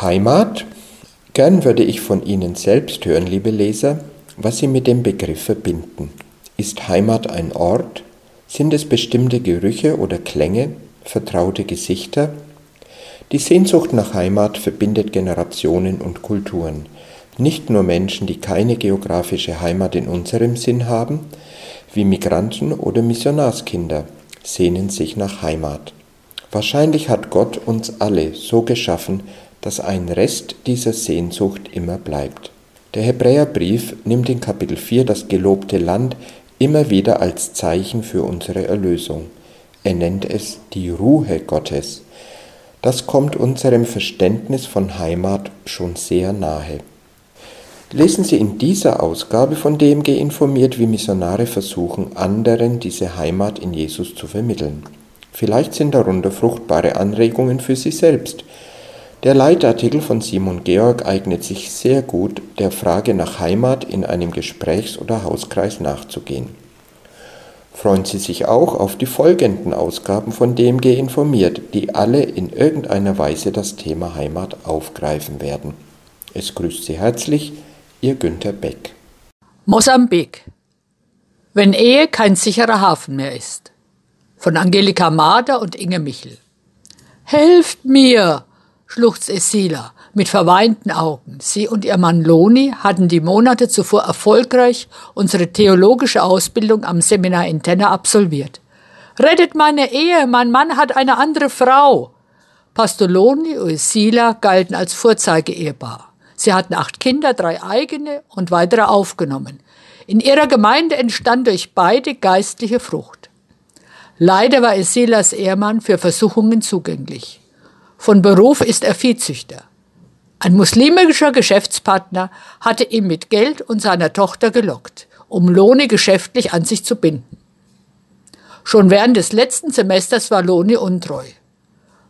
Heimat? Gern würde ich von Ihnen selbst hören, liebe Leser, was Sie mit dem Begriff verbinden. Ist Heimat ein Ort? Sind es bestimmte Gerüche oder Klänge, vertraute Gesichter? Die Sehnsucht nach Heimat verbindet Generationen und Kulturen. Nicht nur Menschen, die keine geografische Heimat in unserem Sinn haben, wie Migranten oder Missionarskinder, sehnen sich nach Heimat. Wahrscheinlich hat Gott uns alle so geschaffen, dass ein Rest dieser Sehnsucht immer bleibt. Der Hebräerbrief nimmt in Kapitel 4 das gelobte Land immer wieder als Zeichen für unsere Erlösung. Er nennt es die Ruhe Gottes. Das kommt unserem Verständnis von Heimat schon sehr nahe. Lesen Sie in dieser Ausgabe von DMG informiert, wie Missionare versuchen, anderen diese Heimat in Jesus zu vermitteln. Vielleicht sind darunter fruchtbare Anregungen für Sie selbst. Der Leitartikel von Simon Georg eignet sich sehr gut, der Frage nach Heimat in einem Gesprächs- oder Hauskreis nachzugehen. Freuen Sie sich auch auf die folgenden Ausgaben von DMG informiert, die alle in irgendeiner Weise das Thema Heimat aufgreifen werden. Es grüßt Sie herzlich, Ihr Günther Beck. Mosambik. Wenn Ehe kein sicherer Hafen mehr ist. Von Angelika Mader und Inge Michel. Helft mir, schluchzt Esila mit verweinten Augen. Sie und ihr Mann Loni hatten die Monate zuvor erfolgreich unsere theologische Ausbildung am Seminar in Tenner absolviert. Rettet meine Ehe, mein Mann hat eine andere Frau. Pastor Loni und Esila galten als Vorzeigeehepaar. Sie hatten acht Kinder, drei eigene und weitere aufgenommen. In ihrer Gemeinde entstand durch beide geistliche Frucht. Leider war Esilas Ehemann für Versuchungen zugänglich. Von Beruf ist er Viehzüchter. Ein muslimischer Geschäftspartner hatte ihn mit Geld und seiner Tochter gelockt, um Lohne geschäftlich an sich zu binden. Schon während des letzten Semesters war Lohni untreu.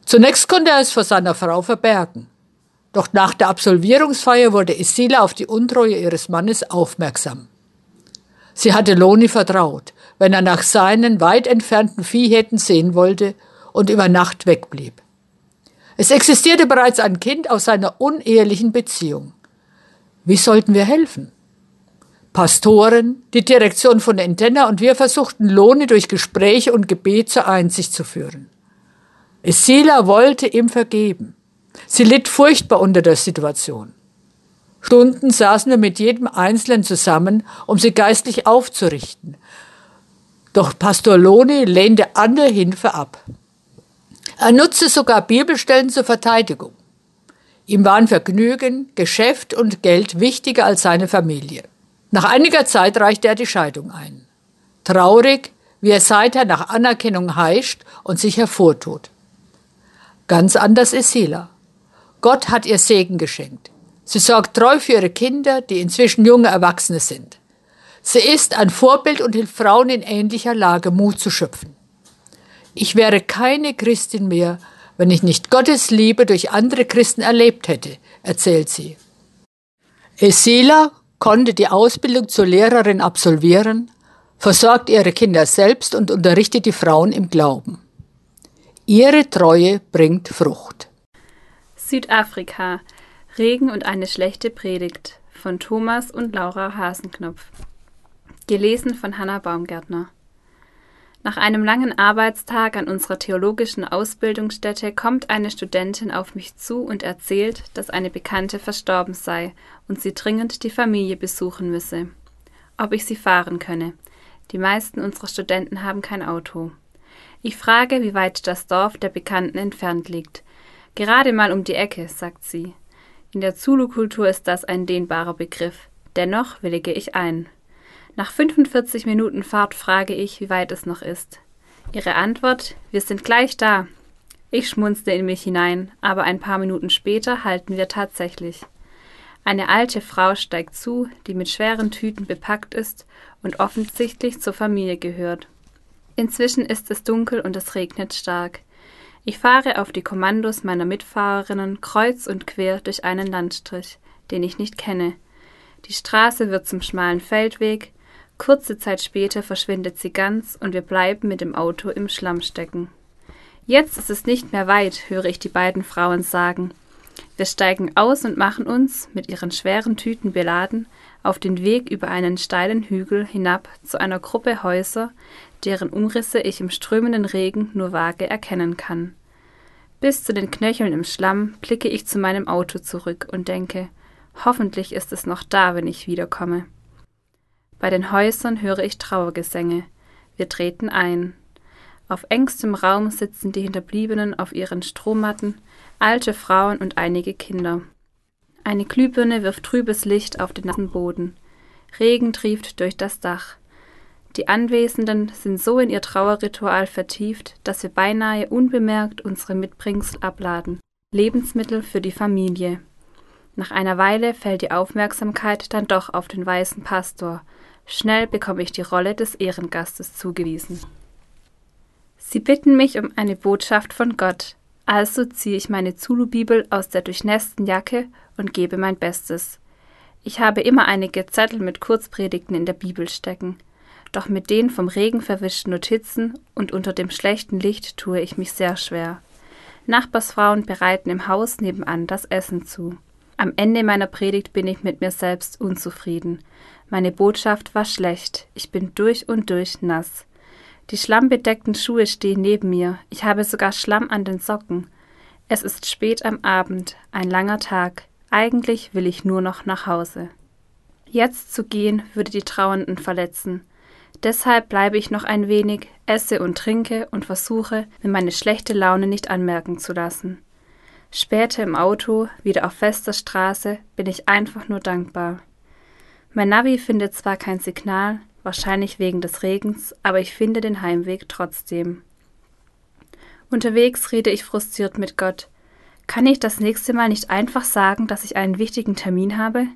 Zunächst konnte er es vor seiner Frau verbergen. Doch nach der Absolvierungsfeier wurde Isila auf die Untreue ihres Mannes aufmerksam. Sie hatte Loni vertraut, wenn er nach seinen weit entfernten Viehhätten sehen wollte und über Nacht wegblieb. Es existierte bereits ein Kind aus seiner unehelichen Beziehung. Wie sollten wir helfen? Pastoren, die Direktion von Entenna und wir versuchten Lohne durch Gespräche und Gebet zur Einsicht zu führen. Esila wollte ihm vergeben. Sie litt furchtbar unter der Situation. Stunden saßen wir mit jedem Einzelnen zusammen, um sie geistlich aufzurichten. Doch Pastor Loni lehnte alle Hilfe ab. Er nutzte sogar Bibelstellen zur Verteidigung. Ihm waren Vergnügen, Geschäft und Geld wichtiger als seine Familie. Nach einiger Zeit reichte er die Scheidung ein. Traurig, wie er seither nach Anerkennung heischt und sich hervortut. Ganz anders ist Sila. Gott hat ihr Segen geschenkt. Sie sorgt treu für ihre Kinder, die inzwischen junge Erwachsene sind. Sie ist ein Vorbild und hilft Frauen in ähnlicher Lage, Mut zu schöpfen. Ich wäre keine Christin mehr, wenn ich nicht Gottes Liebe durch andere Christen erlebt hätte, erzählt sie. Esila konnte die Ausbildung zur Lehrerin absolvieren, versorgt ihre Kinder selbst und unterrichtet die Frauen im Glauben. Ihre Treue bringt Frucht. Südafrika Regen und eine schlechte Predigt von Thomas und Laura Hasenknopf. Gelesen von Hanna Baumgärtner. Nach einem langen Arbeitstag an unserer theologischen Ausbildungsstätte kommt eine Studentin auf mich zu und erzählt, dass eine Bekannte verstorben sei und sie dringend die Familie besuchen müsse. Ob ich sie fahren könne. Die meisten unserer Studenten haben kein Auto. Ich frage, wie weit das Dorf der Bekannten entfernt liegt. Gerade mal um die Ecke, sagt sie. In der Zulu-Kultur ist das ein dehnbarer Begriff. Dennoch willige ich ein. Nach 45 Minuten Fahrt frage ich, wie weit es noch ist. Ihre Antwort: Wir sind gleich da. Ich schmunzle in mich hinein, aber ein paar Minuten später halten wir tatsächlich. Eine alte Frau steigt zu, die mit schweren Tüten bepackt ist und offensichtlich zur Familie gehört. Inzwischen ist es dunkel und es regnet stark. Ich fahre auf die Kommandos meiner Mitfahrerinnen kreuz und quer durch einen Landstrich, den ich nicht kenne. Die Straße wird zum schmalen Feldweg, kurze Zeit später verschwindet sie ganz und wir bleiben mit dem Auto im Schlamm stecken. Jetzt ist es nicht mehr weit, höre ich die beiden Frauen sagen. Wir steigen aus und machen uns, mit ihren schweren Tüten beladen, auf den Weg über einen steilen Hügel hinab zu einer Gruppe Häuser, deren Umrisse ich im strömenden Regen nur vage erkennen kann. Bis zu den Knöcheln im Schlamm blicke ich zu meinem Auto zurück und denke, hoffentlich ist es noch da, wenn ich wiederkomme. Bei den Häusern höre ich Trauergesänge. Wir treten ein. Auf engstem Raum sitzen die Hinterbliebenen auf ihren Strohmatten, alte Frauen und einige Kinder. Eine Glühbirne wirft trübes Licht auf den nassen Boden. Regen trieft durch das Dach. Die Anwesenden sind so in ihr Trauerritual vertieft, dass wir beinahe unbemerkt unsere Mitbringsel abladen. Lebensmittel für die Familie. Nach einer Weile fällt die Aufmerksamkeit dann doch auf den weißen Pastor. Schnell bekomme ich die Rolle des Ehrengastes zugewiesen. Sie bitten mich um eine Botschaft von Gott, also ziehe ich meine Zulu-Bibel aus der durchnässten Jacke und gebe mein Bestes. Ich habe immer einige Zettel mit Kurzpredigten in der Bibel stecken doch mit den vom Regen verwischten Notizen und unter dem schlechten Licht tue ich mich sehr schwer. Nachbarsfrauen bereiten im Haus nebenan das Essen zu. Am Ende meiner Predigt bin ich mit mir selbst unzufrieden. Meine Botschaft war schlecht. Ich bin durch und durch nass. Die schlammbedeckten Schuhe stehen neben mir. Ich habe sogar Schlamm an den Socken. Es ist spät am Abend, ein langer Tag. Eigentlich will ich nur noch nach Hause. Jetzt zu gehen würde die Trauernden verletzen. Deshalb bleibe ich noch ein wenig, esse und trinke und versuche, mir meine schlechte Laune nicht anmerken zu lassen. Später im Auto, wieder auf fester Straße, bin ich einfach nur dankbar. Mein Navi findet zwar kein Signal, wahrscheinlich wegen des Regens, aber ich finde den Heimweg trotzdem. Unterwegs rede ich frustriert mit Gott. Kann ich das nächste Mal nicht einfach sagen, dass ich einen wichtigen Termin habe?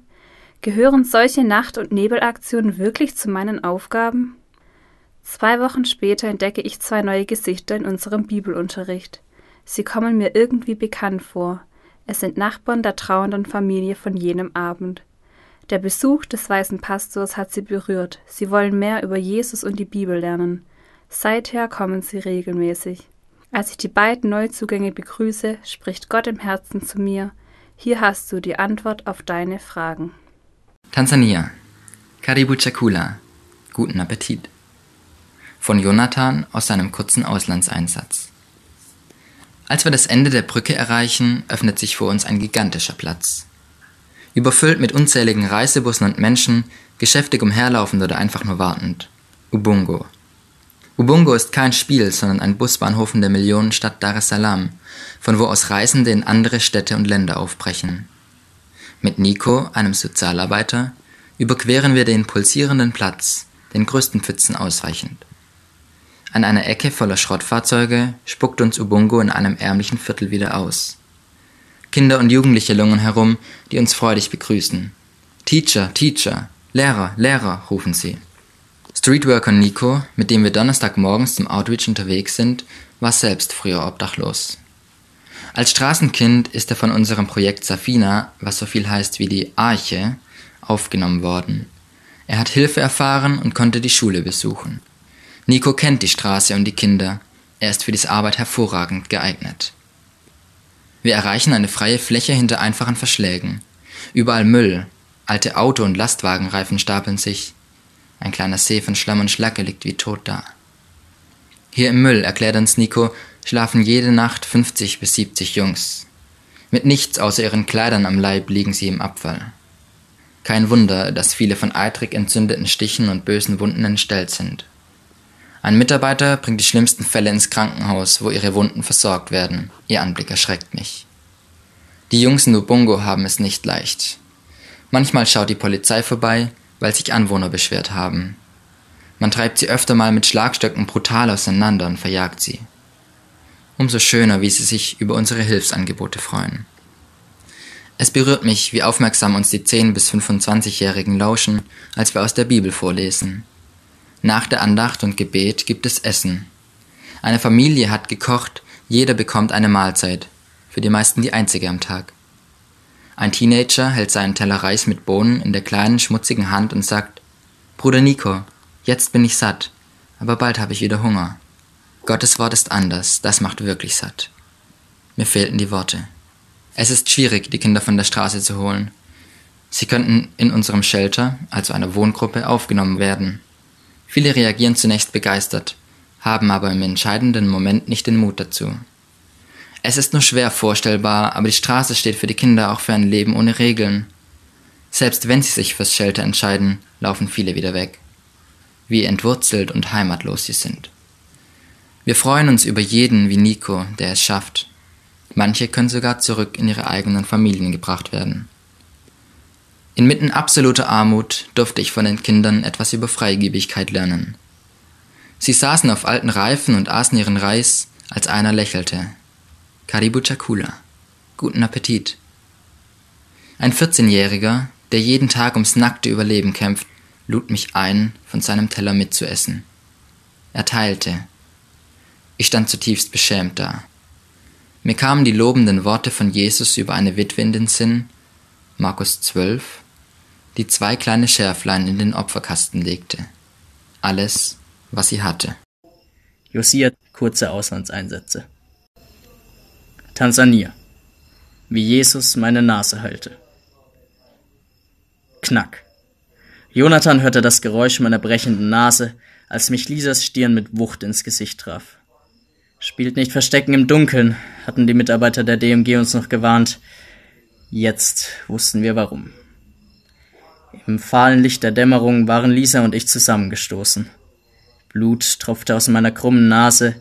Gehören solche Nacht- und Nebelaktionen wirklich zu meinen Aufgaben? Zwei Wochen später entdecke ich zwei neue Gesichter in unserem Bibelunterricht. Sie kommen mir irgendwie bekannt vor. Es sind Nachbarn der trauernden Familie von jenem Abend. Der Besuch des weißen Pastors hat sie berührt. Sie wollen mehr über Jesus und die Bibel lernen. Seither kommen sie regelmäßig. Als ich die beiden Neuzugänge begrüße, spricht Gott im Herzen zu mir. Hier hast du die Antwort auf deine Fragen. Tansania. Karibu Chakula. Guten Appetit. Von Jonathan aus seinem kurzen Auslandseinsatz. Als wir das Ende der Brücke erreichen, öffnet sich vor uns ein gigantischer Platz. Überfüllt mit unzähligen Reisebussen und Menschen, geschäftig umherlaufend oder einfach nur wartend. Ubungo. Ubungo ist kein Spiel, sondern ein Busbahnhof in der Millionenstadt Dar es Salaam, von wo aus Reisende in andere Städte und Länder aufbrechen. Mit Nico, einem Sozialarbeiter, überqueren wir den pulsierenden Platz, den größten Pfützen ausweichend. An einer Ecke voller Schrottfahrzeuge spuckt uns Ubungo in einem ärmlichen Viertel wieder aus. Kinder und Jugendliche lungern herum, die uns freudig begrüßen. Teacher, Teacher, Lehrer, Lehrer, rufen sie. Streetworker Nico, mit dem wir Donnerstagmorgens zum Outreach unterwegs sind, war selbst früher obdachlos. Als Straßenkind ist er von unserem Projekt Safina, was so viel heißt wie die Arche, aufgenommen worden. Er hat Hilfe erfahren und konnte die Schule besuchen. Nico kennt die Straße und die Kinder. Er ist für diese Arbeit hervorragend geeignet. Wir erreichen eine freie Fläche hinter einfachen Verschlägen. Überall Müll. Alte Auto- und Lastwagenreifen stapeln sich. Ein kleiner See von Schlamm und Schlacke liegt wie tot da. Hier im Müll, erklärt uns Nico, schlafen jede Nacht 50 bis 70 Jungs. Mit nichts außer ihren Kleidern am Leib liegen sie im Abfall. Kein Wunder, dass viele von eitrig entzündeten Stichen und bösen Wunden entstellt sind. Ein Mitarbeiter bringt die schlimmsten Fälle ins Krankenhaus, wo ihre Wunden versorgt werden. Ihr Anblick erschreckt mich. Die Jungs in Ubungo haben es nicht leicht. Manchmal schaut die Polizei vorbei, weil sich Anwohner beschwert haben. Man treibt sie öfter mal mit Schlagstöcken brutal auseinander und verjagt sie umso schöner, wie sie sich über unsere Hilfsangebote freuen. Es berührt mich, wie aufmerksam uns die 10- bis 25-Jährigen lauschen, als wir aus der Bibel vorlesen. Nach der Andacht und Gebet gibt es Essen. Eine Familie hat gekocht, jeder bekommt eine Mahlzeit, für die meisten die einzige am Tag. Ein Teenager hält seinen Teller Reis mit Bohnen in der kleinen schmutzigen Hand und sagt, Bruder Nico, jetzt bin ich satt, aber bald habe ich wieder Hunger. Gottes Wort ist anders, das macht wirklich satt. Mir fehlten die Worte. Es ist schwierig, die Kinder von der Straße zu holen. Sie könnten in unserem Shelter, also einer Wohngruppe, aufgenommen werden. Viele reagieren zunächst begeistert, haben aber im entscheidenden Moment nicht den Mut dazu. Es ist nur schwer vorstellbar, aber die Straße steht für die Kinder auch für ein Leben ohne Regeln. Selbst wenn sie sich fürs Shelter entscheiden, laufen viele wieder weg. Wie entwurzelt und heimatlos sie sind. Wir freuen uns über jeden wie Nico, der es schafft. Manche können sogar zurück in ihre eigenen Familien gebracht werden. Inmitten absoluter Armut durfte ich von den Kindern etwas über Freigebigkeit lernen. Sie saßen auf alten Reifen und aßen ihren Reis, als einer lächelte. Karibu Chakula. Guten Appetit. Ein 14-Jähriger, der jeden Tag ums nackte Überleben kämpft, lud mich ein, von seinem Teller mitzuessen. Er teilte. Ich stand zutiefst beschämt da. Mir kamen die lobenden Worte von Jesus über eine Witwe in den Sinn, Markus 12, die zwei kleine Schärflein in den Opferkasten legte. Alles, was sie hatte. Josia kurze Auslandseinsätze. Tansania. Wie Jesus meine Nase heilte. Knack. Jonathan hörte das Geräusch meiner brechenden Nase, als mich Lisas Stirn mit Wucht ins Gesicht traf. Spielt nicht Verstecken im Dunkeln, hatten die Mitarbeiter der DMG uns noch gewarnt. Jetzt wussten wir warum. Im fahlen Licht der Dämmerung waren Lisa und ich zusammengestoßen. Blut tropfte aus meiner krummen Nase.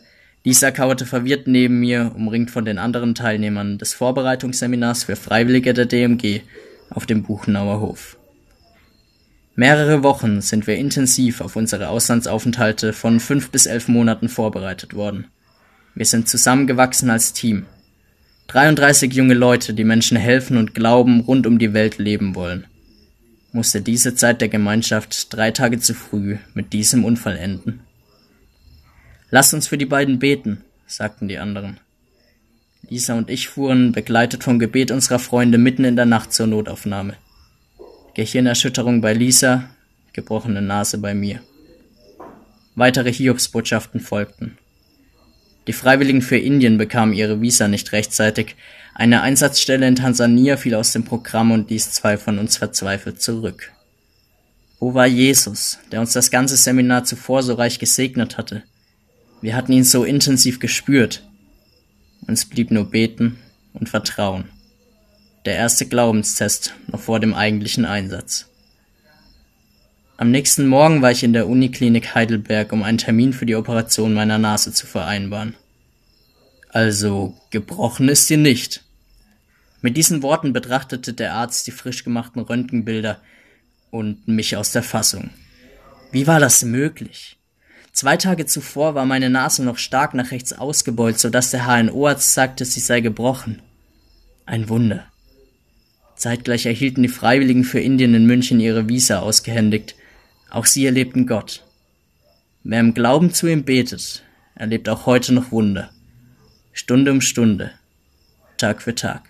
Lisa kauerte verwirrt neben mir, umringt von den anderen Teilnehmern des Vorbereitungsseminars für Freiwillige der DMG auf dem Buchenauer Hof. Mehrere Wochen sind wir intensiv auf unsere Auslandsaufenthalte von fünf bis elf Monaten vorbereitet worden. Wir sind zusammengewachsen als Team. 33 junge Leute, die Menschen helfen und glauben, rund um die Welt leben wollen musste diese Zeit der Gemeinschaft drei Tage zu früh mit diesem Unfall enden. Lass uns für die beiden beten, sagten die anderen. Lisa und ich fuhren, begleitet vom Gebet unserer Freunde, mitten in der Nacht zur Notaufnahme. Gehirnerschütterung bei Lisa, gebrochene Nase bei mir. Weitere Hiobsbotschaften folgten. Die Freiwilligen für Indien bekamen ihre Visa nicht rechtzeitig, eine Einsatzstelle in Tansania fiel aus dem Programm und ließ zwei von uns verzweifelt zurück. Wo war Jesus, der uns das ganze Seminar zuvor so reich gesegnet hatte? Wir hatten ihn so intensiv gespürt. Uns blieb nur beten und Vertrauen. Der erste Glaubenstest noch vor dem eigentlichen Einsatz. Am nächsten Morgen war ich in der Uniklinik Heidelberg, um einen Termin für die Operation meiner Nase zu vereinbaren. Also gebrochen ist sie nicht. Mit diesen Worten betrachtete der Arzt die frisch gemachten Röntgenbilder und mich aus der Fassung. Wie war das möglich? Zwei Tage zuvor war meine Nase noch stark nach rechts ausgebeult, so dass der HNO-Arzt sagte, sie sei gebrochen. Ein Wunder. Zeitgleich erhielten die Freiwilligen für Indien in München ihre Visa ausgehändigt. Auch sie erlebten Gott. Wer im Glauben zu ihm betet, erlebt auch heute noch Wunder. Stunde um Stunde, Tag für Tag.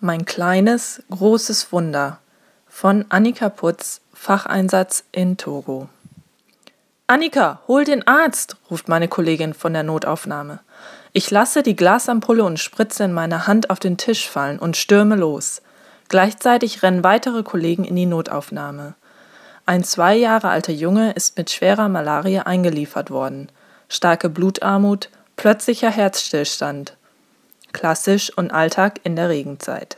Mein kleines, großes Wunder von Annika Putz, Facheinsatz in Togo. Annika, hol den Arzt, ruft meine Kollegin von der Notaufnahme. Ich lasse die Glasampulle und Spritze in meiner Hand auf den Tisch fallen und stürme los. Gleichzeitig rennen weitere Kollegen in die Notaufnahme. Ein zwei Jahre alter Junge ist mit schwerer Malaria eingeliefert worden. Starke Blutarmut, Plötzlicher Herzstillstand. Klassisch und Alltag in der Regenzeit.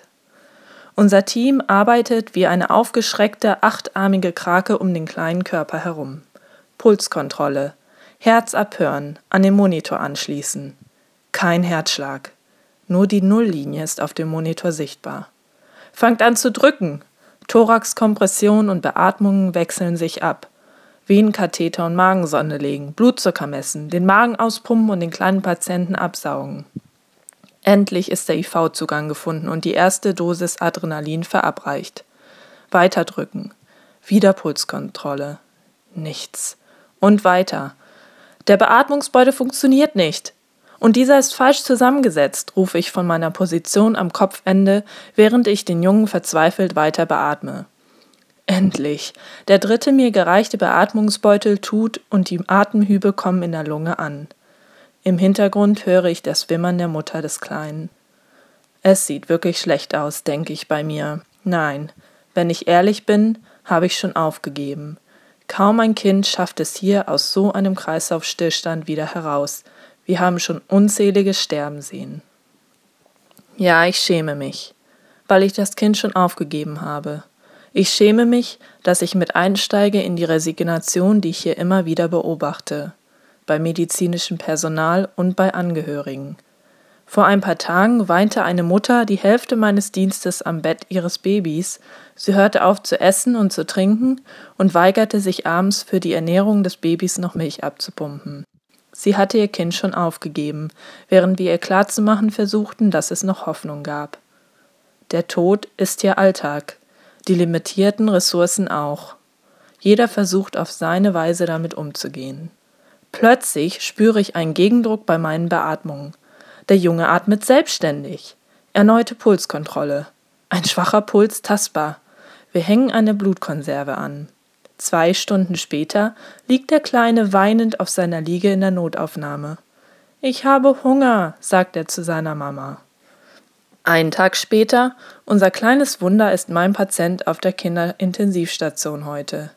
Unser Team arbeitet wie eine aufgeschreckte achtarmige Krake um den kleinen Körper herum. Pulskontrolle. Herz abhören, an den Monitor anschließen. Kein Herzschlag. Nur die Nulllinie ist auf dem Monitor sichtbar. Fangt an zu drücken. Thoraxkompression und Beatmungen wechseln sich ab. Venenkatheter und Magensonde legen, Blutzucker messen, den Magen auspumpen und den kleinen Patienten absaugen. Endlich ist der IV-Zugang gefunden und die erste Dosis Adrenalin verabreicht. Weiter drücken. Wieder Pulskontrolle. Nichts. Und weiter. Der Beatmungsbeutel funktioniert nicht. Und dieser ist falsch zusammengesetzt, rufe ich von meiner Position am Kopfende, während ich den Jungen verzweifelt weiter beatme. Endlich. Der dritte mir gereichte Beatmungsbeutel tut und die Atemhübe kommen in der Lunge an. Im Hintergrund höre ich das Wimmern der Mutter des Kleinen. Es sieht wirklich schlecht aus, denke ich bei mir. Nein, wenn ich ehrlich bin, habe ich schon aufgegeben. Kaum ein Kind schafft es hier aus so einem Kreislaufstillstand wieder heraus. Wir haben schon unzählige sterben sehen. Ja, ich schäme mich, weil ich das Kind schon aufgegeben habe. Ich schäme mich, dass ich mit einsteige in die Resignation, die ich hier immer wieder beobachte, bei medizinischem Personal und bei Angehörigen. Vor ein paar Tagen weinte eine Mutter die Hälfte meines Dienstes am Bett ihres Babys. Sie hörte auf zu essen und zu trinken und weigerte sich abends für die Ernährung des Babys noch Milch abzupumpen. Sie hatte ihr Kind schon aufgegeben, während wir ihr klarzumachen versuchten, dass es noch Hoffnung gab. Der Tod ist ihr Alltag, die limitierten Ressourcen auch. Jeder versucht auf seine Weise damit umzugehen. Plötzlich spüre ich einen Gegendruck bei meinen Beatmungen. Der Junge atmet selbstständig. Erneute Pulskontrolle. Ein schwacher Puls tastbar. Wir hängen eine Blutkonserve an. Zwei Stunden später liegt der Kleine weinend auf seiner Liege in der Notaufnahme. Ich habe Hunger, sagt er zu seiner Mama. Einen Tag später, unser kleines Wunder ist mein Patient auf der Kinderintensivstation heute.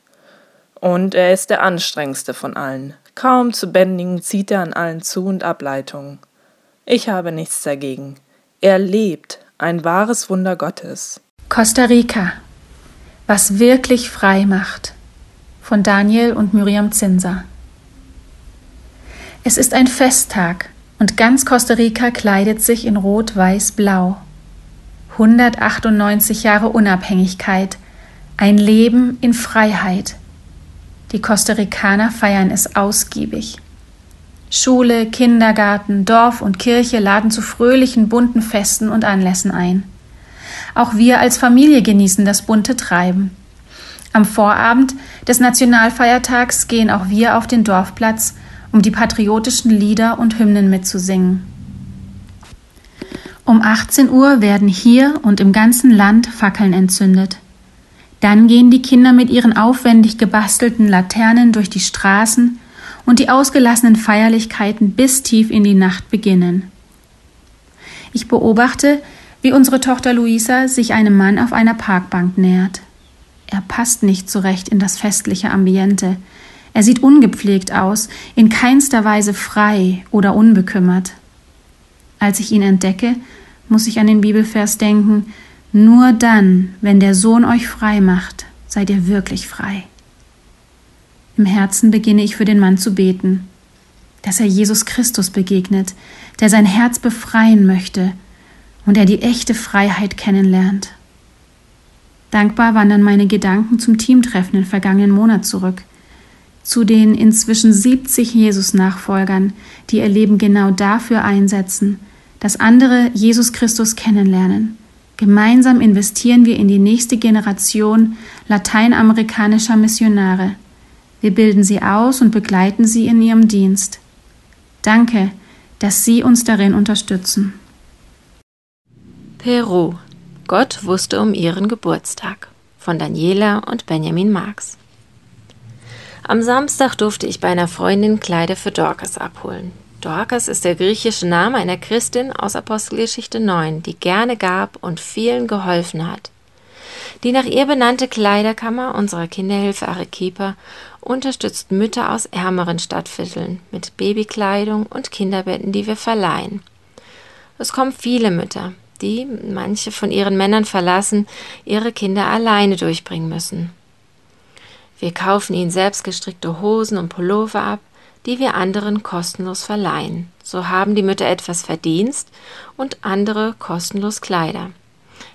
Und er ist der anstrengendste von allen. Kaum zu bändigen zieht er an allen Zu- und Ableitungen. Ich habe nichts dagegen. Er lebt, ein wahres Wunder Gottes. Costa Rica. Was wirklich frei macht. Von Daniel und Miriam Zinser. Es ist ein Festtag und ganz Costa Rica kleidet sich in Rot-Weiß-Blau. 198 Jahre Unabhängigkeit, ein Leben in Freiheit. Die Costa Ricaner feiern es ausgiebig. Schule, Kindergarten, Dorf und Kirche laden zu fröhlichen, bunten Festen und Anlässen ein. Auch wir als Familie genießen das bunte Treiben. Am Vorabend des Nationalfeiertags gehen auch wir auf den Dorfplatz, um die patriotischen Lieder und Hymnen mitzusingen. Um 18 Uhr werden hier und im ganzen Land Fackeln entzündet. Dann gehen die Kinder mit ihren aufwendig gebastelten Laternen durch die Straßen und die ausgelassenen Feierlichkeiten bis tief in die Nacht beginnen. Ich beobachte, wie unsere Tochter Luisa sich einem Mann auf einer Parkbank nähert. Er passt nicht zurecht in das festliche Ambiente. Er sieht ungepflegt aus, in keinster Weise frei oder unbekümmert. Als ich ihn entdecke, muss ich an den Bibelvers denken, nur dann, wenn der Sohn euch frei macht, seid ihr wirklich frei. Im Herzen beginne ich für den Mann zu beten, dass er Jesus Christus begegnet, der sein Herz befreien möchte und er die echte Freiheit kennenlernt. Dankbar wandern meine Gedanken zum Teamtreffen im vergangenen Monat zurück, zu den inzwischen 70 Jesus-Nachfolgern, die ihr Leben genau dafür einsetzen, dass andere Jesus Christus kennenlernen. Gemeinsam investieren wir in die nächste Generation lateinamerikanischer Missionare – wir bilden sie aus und begleiten sie in ihrem Dienst. Danke, dass Sie uns darin unterstützen. Peru. Gott wusste um ihren Geburtstag von Daniela und Benjamin Marx. Am Samstag durfte ich bei einer Freundin Kleider für Dorcas abholen. Dorcas ist der griechische Name einer Christin aus Apostelgeschichte 9, die gerne gab und vielen geholfen hat. Die nach ihr benannte Kleiderkammer unserer Kinderhilfe Arequipa unterstützt Mütter aus ärmeren Stadtvierteln mit Babykleidung und Kinderbetten, die wir verleihen. Es kommen viele Mütter, die, manche von ihren Männern verlassen, ihre Kinder alleine durchbringen müssen. Wir kaufen ihnen selbstgestrickte Hosen und Pullover ab, die wir anderen kostenlos verleihen. So haben die Mütter etwas Verdienst und andere kostenlos Kleider.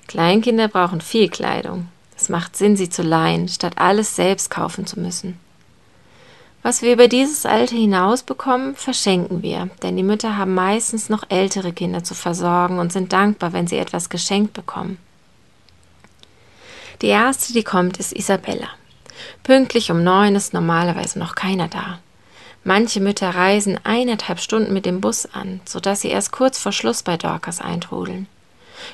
Kleinkinder brauchen viel Kleidung. Es macht Sinn, sie zu leihen, statt alles selbst kaufen zu müssen. Was wir über dieses Alter hinaus bekommen, verschenken wir, denn die Mütter haben meistens noch ältere Kinder zu versorgen und sind dankbar, wenn sie etwas geschenkt bekommen. Die erste, die kommt, ist Isabella. Pünktlich um neun ist normalerweise noch keiner da. Manche Mütter reisen eineinhalb Stunden mit dem Bus an, sodass sie erst kurz vor Schluss bei Dorcas eintrudeln.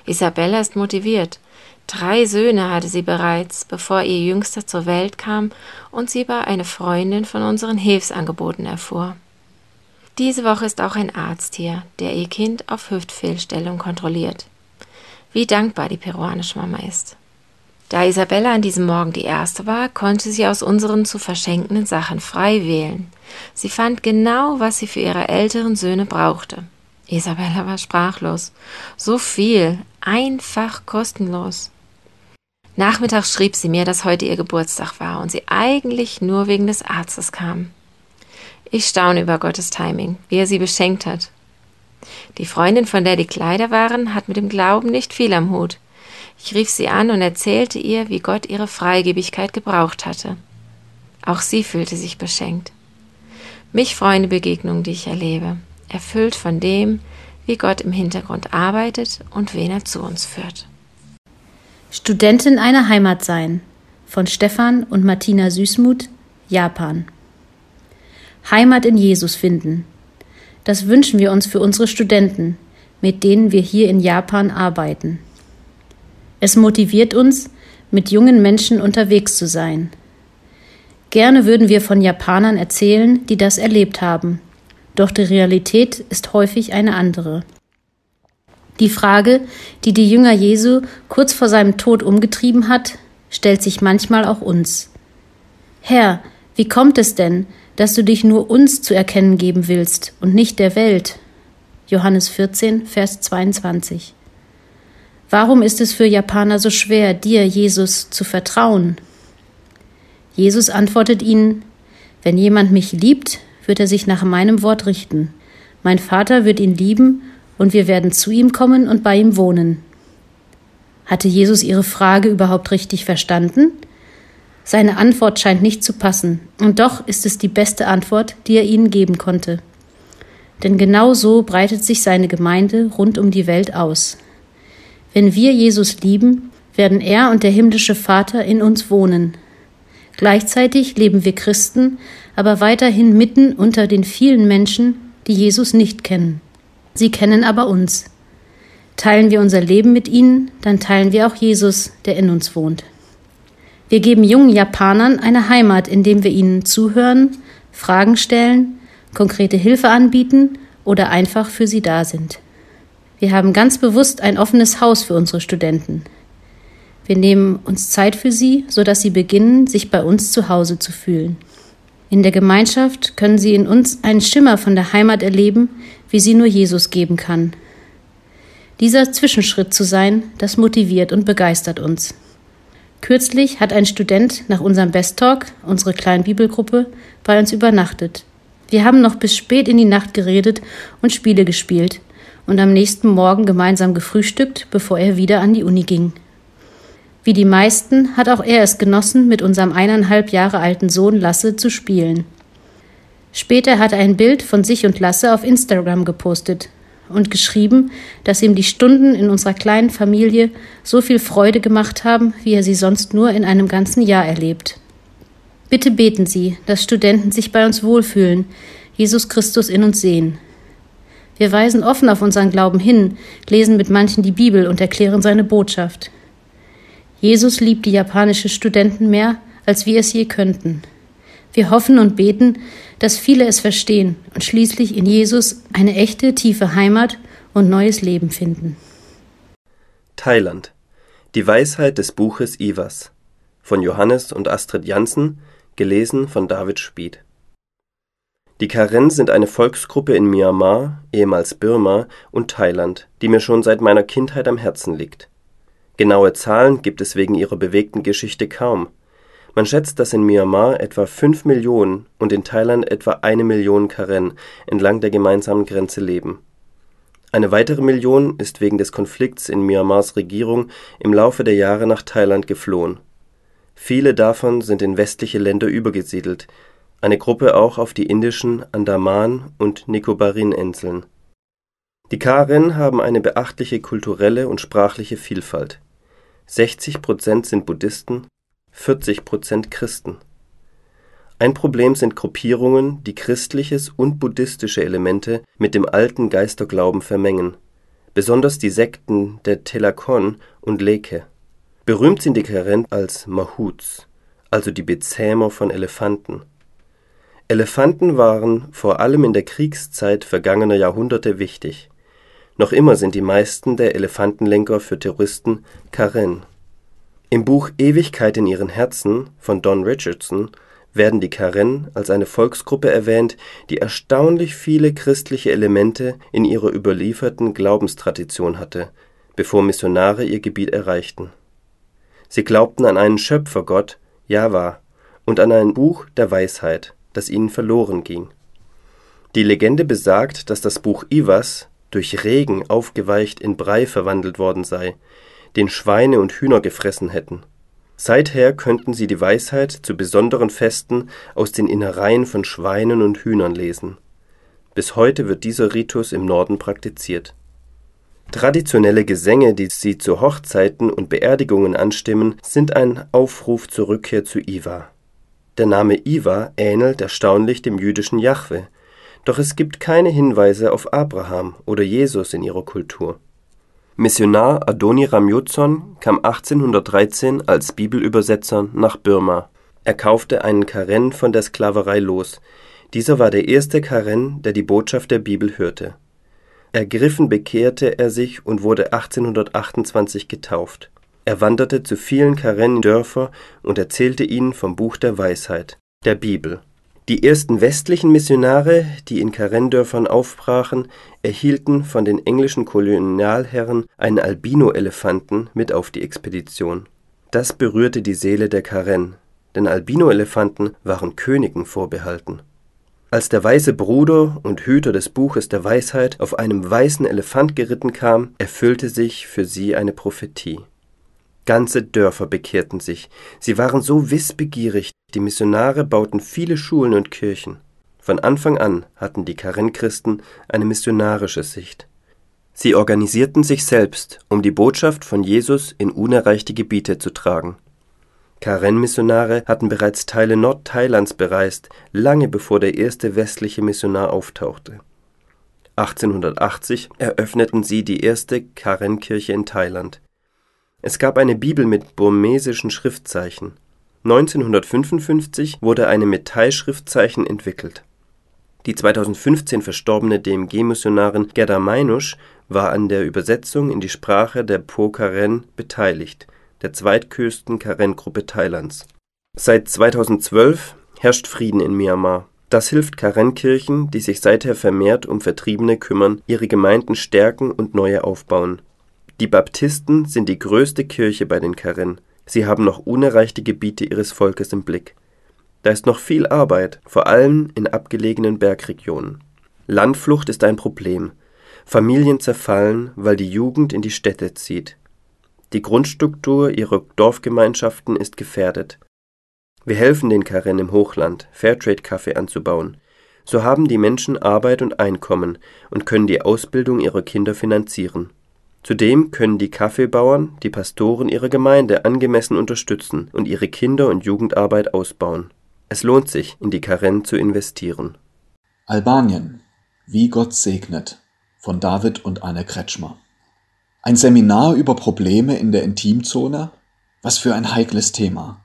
Isabella ist motiviert, Drei Söhne hatte sie bereits, bevor ihr Jüngster zur Welt kam und sie war eine Freundin von unseren Hilfsangeboten erfuhr. Diese Woche ist auch ein Arzt hier, der ihr Kind auf Hüftfehlstellung kontrolliert. wie dankbar die peruanische Mama ist. Da Isabella an diesem Morgen die erste war, konnte sie aus unseren zu verschenkenden Sachen frei wählen. Sie fand genau, was sie für ihre älteren Söhne brauchte. Isabella war sprachlos. So viel, einfach kostenlos. Nachmittags schrieb sie mir, dass heute ihr Geburtstag war und sie eigentlich nur wegen des Arztes kam. Ich staune über Gottes Timing, wie er sie beschenkt hat. Die Freundin, von der die Kleider waren, hat mit dem Glauben nicht viel am Hut. Ich rief sie an und erzählte ihr, wie Gott ihre Freigebigkeit gebraucht hatte. Auch sie fühlte sich beschenkt. Mich freuen die Begegnungen, die ich erlebe, erfüllt von dem, wie Gott im Hintergrund arbeitet und wen er zu uns führt. Studentin einer Heimat sein von Stefan und Martina Süßmuth, Japan. Heimat in Jesus finden. Das wünschen wir uns für unsere Studenten, mit denen wir hier in Japan arbeiten. Es motiviert uns, mit jungen Menschen unterwegs zu sein. Gerne würden wir von Japanern erzählen, die das erlebt haben, doch die Realität ist häufig eine andere. Die Frage, die die Jünger Jesu kurz vor seinem Tod umgetrieben hat, stellt sich manchmal auch uns. Herr, wie kommt es denn, dass du dich nur uns zu erkennen geben willst und nicht der Welt? Johannes 14, Vers 22. Warum ist es für Japaner so schwer, dir, Jesus, zu vertrauen? Jesus antwortet ihnen, wenn jemand mich liebt, wird er sich nach meinem Wort richten. Mein Vater wird ihn lieben und wir werden zu ihm kommen und bei ihm wohnen. Hatte Jesus ihre Frage überhaupt richtig verstanden? Seine Antwort scheint nicht zu passen, und doch ist es die beste Antwort, die er ihnen geben konnte. Denn genau so breitet sich seine Gemeinde rund um die Welt aus. Wenn wir Jesus lieben, werden er und der himmlische Vater in uns wohnen. Gleichzeitig leben wir Christen aber weiterhin mitten unter den vielen Menschen, die Jesus nicht kennen. Sie kennen aber uns. Teilen wir unser Leben mit ihnen, dann teilen wir auch Jesus, der in uns wohnt. Wir geben jungen Japanern eine Heimat, indem wir ihnen zuhören, Fragen stellen, konkrete Hilfe anbieten oder einfach für sie da sind. Wir haben ganz bewusst ein offenes Haus für unsere Studenten. Wir nehmen uns Zeit für sie, sodass sie beginnen, sich bei uns zu Hause zu fühlen. In der Gemeinschaft können sie in uns einen Schimmer von der Heimat erleben, wie sie nur Jesus geben kann. Dieser Zwischenschritt zu sein, das motiviert und begeistert uns. Kürzlich hat ein Student nach unserem Best Talk, unsere kleinen Bibelgruppe, bei uns übernachtet. Wir haben noch bis spät in die Nacht geredet und Spiele gespielt und am nächsten Morgen gemeinsam gefrühstückt, bevor er wieder an die Uni ging. Wie die meisten hat auch er es genossen, mit unserem eineinhalb Jahre alten Sohn Lasse zu spielen. Später hat er ein Bild von sich und Lasse auf Instagram gepostet und geschrieben, dass ihm die Stunden in unserer kleinen Familie so viel Freude gemacht haben, wie er sie sonst nur in einem ganzen Jahr erlebt. Bitte beten Sie, dass Studenten sich bei uns wohlfühlen, Jesus Christus in uns sehen. Wir weisen offen auf unseren Glauben hin, lesen mit manchen die Bibel und erklären seine Botschaft. Jesus liebt die japanischen Studenten mehr, als wir es je könnten. Wir hoffen und beten, dass viele es verstehen und schließlich in Jesus eine echte, tiefe Heimat und neues Leben finden. Thailand. Die Weisheit des Buches Ivas von Johannes und Astrid Janssen, gelesen von David Spied. Die Karen sind eine Volksgruppe in Myanmar, ehemals Birma, und Thailand, die mir schon seit meiner Kindheit am Herzen liegt. Genaue Zahlen gibt es wegen ihrer bewegten Geschichte kaum man schätzt, dass in Myanmar etwa fünf Millionen und in Thailand etwa eine Million Karen entlang der gemeinsamen Grenze leben. Eine weitere Million ist wegen des Konflikts in Myanmars Regierung im Laufe der Jahre nach Thailand geflohen. Viele davon sind in westliche Länder übergesiedelt, eine Gruppe auch auf die indischen Andaman und Nikobarin-Inseln. Die Karen haben eine beachtliche kulturelle und sprachliche Vielfalt. 60 Prozent sind Buddhisten 40 Prozent Christen. Ein Problem sind Gruppierungen, die christliches und buddhistische Elemente mit dem alten Geisterglauben vermengen, besonders die Sekten der Telakon und Leke. Berühmt sind die Karen als Mahuts, also die Bezähmer von Elefanten. Elefanten waren vor allem in der Kriegszeit vergangener Jahrhunderte wichtig. Noch immer sind die meisten der Elefantenlenker für Touristen Karen. Im Buch Ewigkeit in ihren Herzen von Don Richardson werden die Karen als eine Volksgruppe erwähnt, die erstaunlich viele christliche Elemente in ihrer überlieferten Glaubenstradition hatte, bevor Missionare ihr Gebiet erreichten. Sie glaubten an einen Schöpfergott, Jahwa, und an ein Buch der Weisheit, das ihnen verloren ging. Die Legende besagt, dass das Buch Iwas durch Regen aufgeweicht in Brei verwandelt worden sei, den Schweine und Hühner gefressen hätten. Seither könnten sie die Weisheit zu besonderen Festen aus den Innereien von Schweinen und Hühnern lesen. Bis heute wird dieser Ritus im Norden praktiziert. Traditionelle Gesänge, die sie zu Hochzeiten und Beerdigungen anstimmen, sind ein Aufruf zur Rückkehr zu Iwa. Der Name Iwa ähnelt erstaunlich dem jüdischen Jahwe, doch es gibt keine Hinweise auf Abraham oder Jesus in ihrer Kultur. Missionar Adoniram Judson kam 1813 als Bibelübersetzer nach Birma. Er kaufte einen Karen von der Sklaverei los. Dieser war der erste Karen, der die Botschaft der Bibel hörte. Ergriffen bekehrte er sich und wurde 1828 getauft. Er wanderte zu vielen Karen-Dörfer und erzählte ihnen vom Buch der Weisheit, der Bibel die ersten westlichen Missionare, die in Karen-Dörfern aufbrachen, erhielten von den englischen Kolonialherren einen Albino-Elefanten mit auf die Expedition. Das berührte die Seele der Karen, denn Albino-Elefanten waren Königen vorbehalten. Als der weiße Bruder und Hüter des Buches der Weisheit auf einem weißen Elefant geritten kam, erfüllte sich für sie eine Prophetie Ganze Dörfer bekehrten sich. Sie waren so wissbegierig, die Missionare bauten viele Schulen und Kirchen. Von Anfang an hatten die Karen-Christen eine missionarische Sicht. Sie organisierten sich selbst, um die Botschaft von Jesus in unerreichte Gebiete zu tragen. Karen-Missionare hatten bereits Teile Nordthailands bereist, lange bevor der erste westliche Missionar auftauchte. 1880 eröffneten sie die erste Karen-Kirche in Thailand. Es gab eine Bibel mit burmesischen Schriftzeichen. 1955 wurde eine mit Thai-Schriftzeichen entwickelt. Die 2015 verstorbene DMG-Missionarin Gerda Meinusch war an der Übersetzung in die Sprache der Po-Karen beteiligt, der zweitgrößten Karen-Gruppe Thailands. Seit 2012 herrscht Frieden in Myanmar. Das hilft Karen-Kirchen, die sich seither vermehrt um Vertriebene kümmern, ihre Gemeinden stärken und neue aufbauen die Baptisten sind die größte Kirche bei den Karen. Sie haben noch unerreichte Gebiete ihres Volkes im Blick. Da ist noch viel Arbeit, vor allem in abgelegenen Bergregionen. Landflucht ist ein Problem. Familien zerfallen, weil die Jugend in die Städte zieht. Die Grundstruktur ihrer Dorfgemeinschaften ist gefährdet. Wir helfen den Karen im Hochland, Fairtrade-Kaffee anzubauen. So haben die Menschen Arbeit und Einkommen und können die Ausbildung ihrer Kinder finanzieren. Zudem können die Kaffeebauern die Pastoren ihrer Gemeinde angemessen unterstützen und ihre Kinder und Jugendarbeit ausbauen. Es lohnt sich, in die Karen zu investieren. Albanien. Wie Gott segnet. Von David und Anne Kretschmer. Ein Seminar über Probleme in der Intimzone? Was für ein heikles Thema.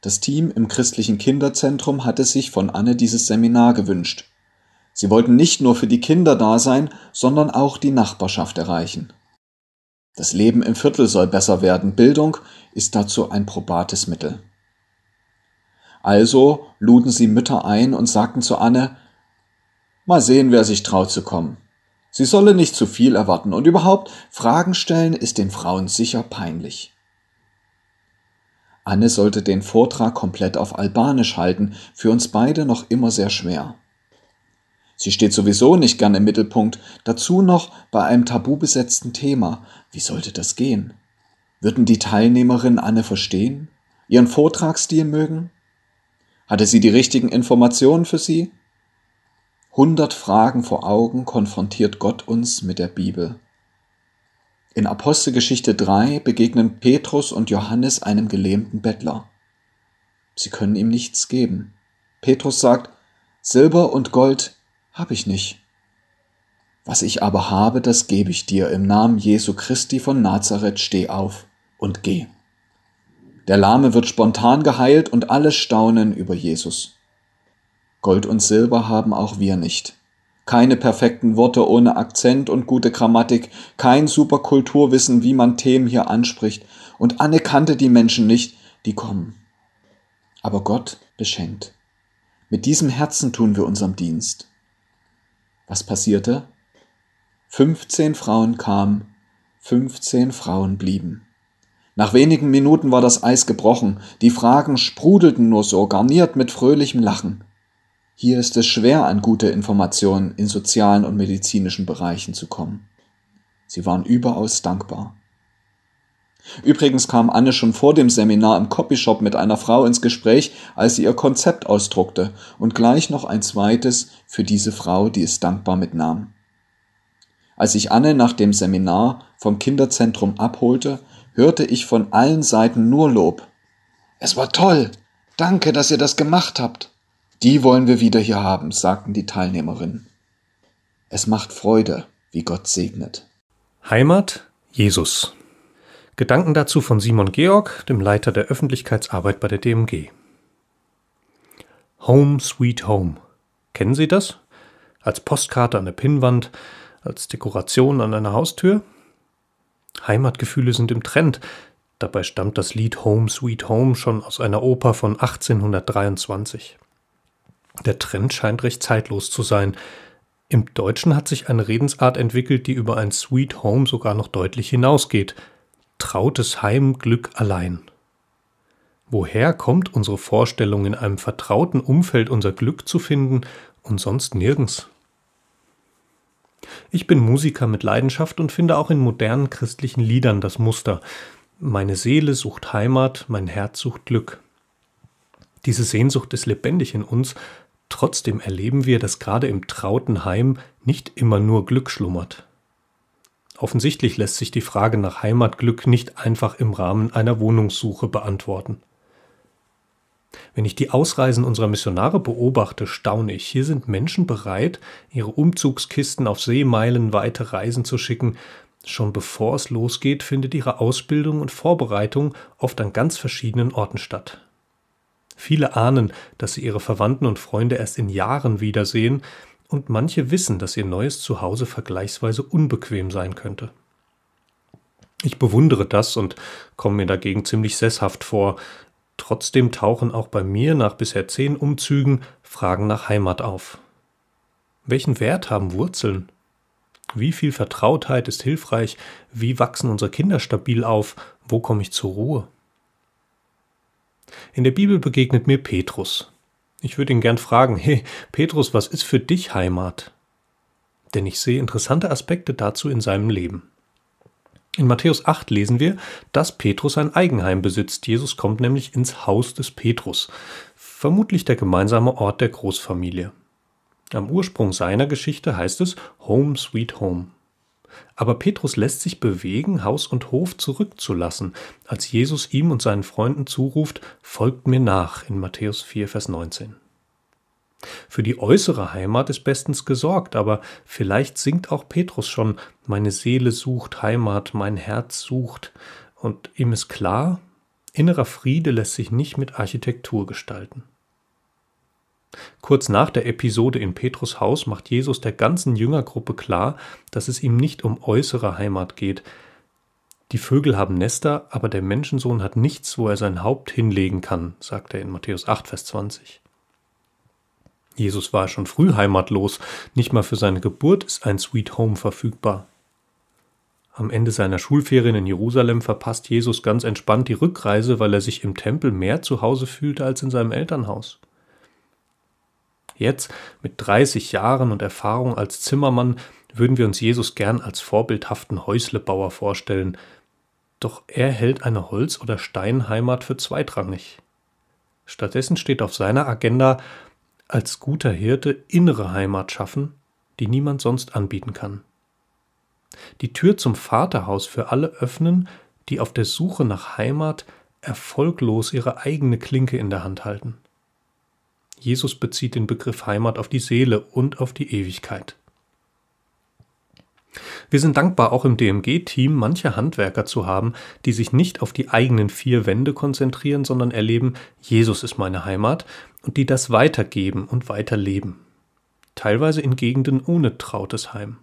Das Team im christlichen Kinderzentrum hatte sich von Anne dieses Seminar gewünscht. Sie wollten nicht nur für die Kinder da sein, sondern auch die Nachbarschaft erreichen. Das Leben im Viertel soll besser werden. Bildung ist dazu ein probates Mittel. Also luden sie Mütter ein und sagten zu Anne, mal sehen, wer sich traut zu kommen. Sie solle nicht zu viel erwarten und überhaupt Fragen stellen ist den Frauen sicher peinlich. Anne sollte den Vortrag komplett auf Albanisch halten, für uns beide noch immer sehr schwer. Sie steht sowieso nicht gern im Mittelpunkt, dazu noch bei einem tabubesetzten Thema. Wie sollte das gehen? Würden die Teilnehmerinnen Anne verstehen? Ihren Vortragsstil mögen? Hatte sie die richtigen Informationen für sie? Hundert Fragen vor Augen konfrontiert Gott uns mit der Bibel. In Apostelgeschichte 3 begegnen Petrus und Johannes einem gelähmten Bettler. Sie können ihm nichts geben. Petrus sagt, Silber und Gold habe ich nicht. Was ich aber habe, das gebe ich dir. Im Namen Jesu Christi von Nazareth steh auf und geh. Der Lahme wird spontan geheilt und alle staunen über Jesus. Gold und Silber haben auch wir nicht. Keine perfekten Worte ohne Akzent und gute Grammatik, kein super Kulturwissen, wie man Themen hier anspricht. Und Anne kannte die Menschen nicht, die kommen. Aber Gott beschenkt. Mit diesem Herzen tun wir unserem Dienst. Was passierte? 15 Frauen kamen, 15 Frauen blieben. Nach wenigen Minuten war das Eis gebrochen, die Fragen sprudelten nur so, garniert mit fröhlichem Lachen. Hier ist es schwer, an gute Informationen in sozialen und medizinischen Bereichen zu kommen. Sie waren überaus dankbar. Übrigens kam Anne schon vor dem Seminar im Copyshop mit einer Frau ins Gespräch, als sie ihr Konzept ausdruckte und gleich noch ein zweites für diese Frau, die es dankbar mitnahm. Als ich Anne nach dem Seminar vom Kinderzentrum abholte, hörte ich von allen Seiten nur Lob. Es war toll. Danke, dass ihr das gemacht habt. Die wollen wir wieder hier haben, sagten die Teilnehmerinnen. Es macht Freude, wie Gott segnet. Heimat Jesus. Gedanken dazu von Simon Georg, dem Leiter der Öffentlichkeitsarbeit bei der DMG. Home Sweet Home. Kennen Sie das? Als Postkarte an der Pinnwand, als Dekoration an einer Haustür? Heimatgefühle sind im Trend. Dabei stammt das Lied Home Sweet Home schon aus einer Oper von 1823. Der Trend scheint recht zeitlos zu sein. Im Deutschen hat sich eine Redensart entwickelt, die über ein Sweet Home sogar noch deutlich hinausgeht. Trautes Heim, Glück allein. Woher kommt unsere Vorstellung, in einem vertrauten Umfeld unser Glück zu finden und sonst nirgends? Ich bin Musiker mit Leidenschaft und finde auch in modernen christlichen Liedern das Muster. Meine Seele sucht Heimat, mein Herz sucht Glück. Diese Sehnsucht ist lebendig in uns, trotzdem erleben wir, dass gerade im trauten Heim nicht immer nur Glück schlummert. Offensichtlich lässt sich die Frage nach Heimatglück nicht einfach im Rahmen einer Wohnungssuche beantworten. Wenn ich die Ausreisen unserer Missionare beobachte, staune ich. Hier sind Menschen bereit, ihre Umzugskisten auf Seemeilen weite Reisen zu schicken. Schon bevor es losgeht, findet ihre Ausbildung und Vorbereitung oft an ganz verschiedenen Orten statt. Viele ahnen, dass sie ihre Verwandten und Freunde erst in Jahren wiedersehen, und manche wissen, dass ihr neues Zuhause vergleichsweise unbequem sein könnte. Ich bewundere das und komme mir dagegen ziemlich sesshaft vor, Trotzdem tauchen auch bei mir nach bisher zehn Umzügen Fragen nach Heimat auf. Welchen Wert haben Wurzeln? Wie viel Vertrautheit ist hilfreich? Wie wachsen unsere Kinder stabil auf? Wo komme ich zur Ruhe? In der Bibel begegnet mir Petrus. Ich würde ihn gern fragen, hey, Petrus, was ist für dich Heimat? Denn ich sehe interessante Aspekte dazu in seinem Leben. In Matthäus 8 lesen wir, dass Petrus ein Eigenheim besitzt. Jesus kommt nämlich ins Haus des Petrus, vermutlich der gemeinsame Ort der Großfamilie. Am Ursprung seiner Geschichte heißt es Home Sweet Home. Aber Petrus lässt sich bewegen, Haus und Hof zurückzulassen, als Jesus ihm und seinen Freunden zuruft, folgt mir nach in Matthäus 4, Vers 19. Für die äußere Heimat ist bestens gesorgt, aber vielleicht singt auch Petrus schon, meine Seele sucht Heimat, mein Herz sucht, und ihm ist klar, innerer Friede lässt sich nicht mit Architektur gestalten. Kurz nach der Episode in Petrus Haus macht Jesus der ganzen Jüngergruppe klar, dass es ihm nicht um äußere Heimat geht. Die Vögel haben Nester, aber der Menschensohn hat nichts, wo er sein Haupt hinlegen kann, sagt er in Matthäus 8, Vers 20. Jesus war schon früh heimatlos, nicht mal für seine Geburt ist ein Sweet Home verfügbar. Am Ende seiner Schulferien in Jerusalem verpasst Jesus ganz entspannt die Rückreise, weil er sich im Tempel mehr zu Hause fühlte als in seinem Elternhaus. Jetzt, mit 30 Jahren und Erfahrung als Zimmermann, würden wir uns Jesus gern als vorbildhaften Häuslebauer vorstellen, doch er hält eine Holz- oder Steinheimat für zweitrangig. Stattdessen steht auf seiner Agenda, als guter Hirte innere Heimat schaffen, die niemand sonst anbieten kann. Die Tür zum Vaterhaus für alle öffnen, die auf der Suche nach Heimat erfolglos ihre eigene Klinke in der Hand halten. Jesus bezieht den Begriff Heimat auf die Seele und auf die Ewigkeit. Wir sind dankbar, auch im DMG-Team manche Handwerker zu haben, die sich nicht auf die eigenen vier Wände konzentrieren, sondern erleben, Jesus ist meine Heimat und die das weitergeben und weiterleben. teilweise in Gegenden ohne trautes Heim.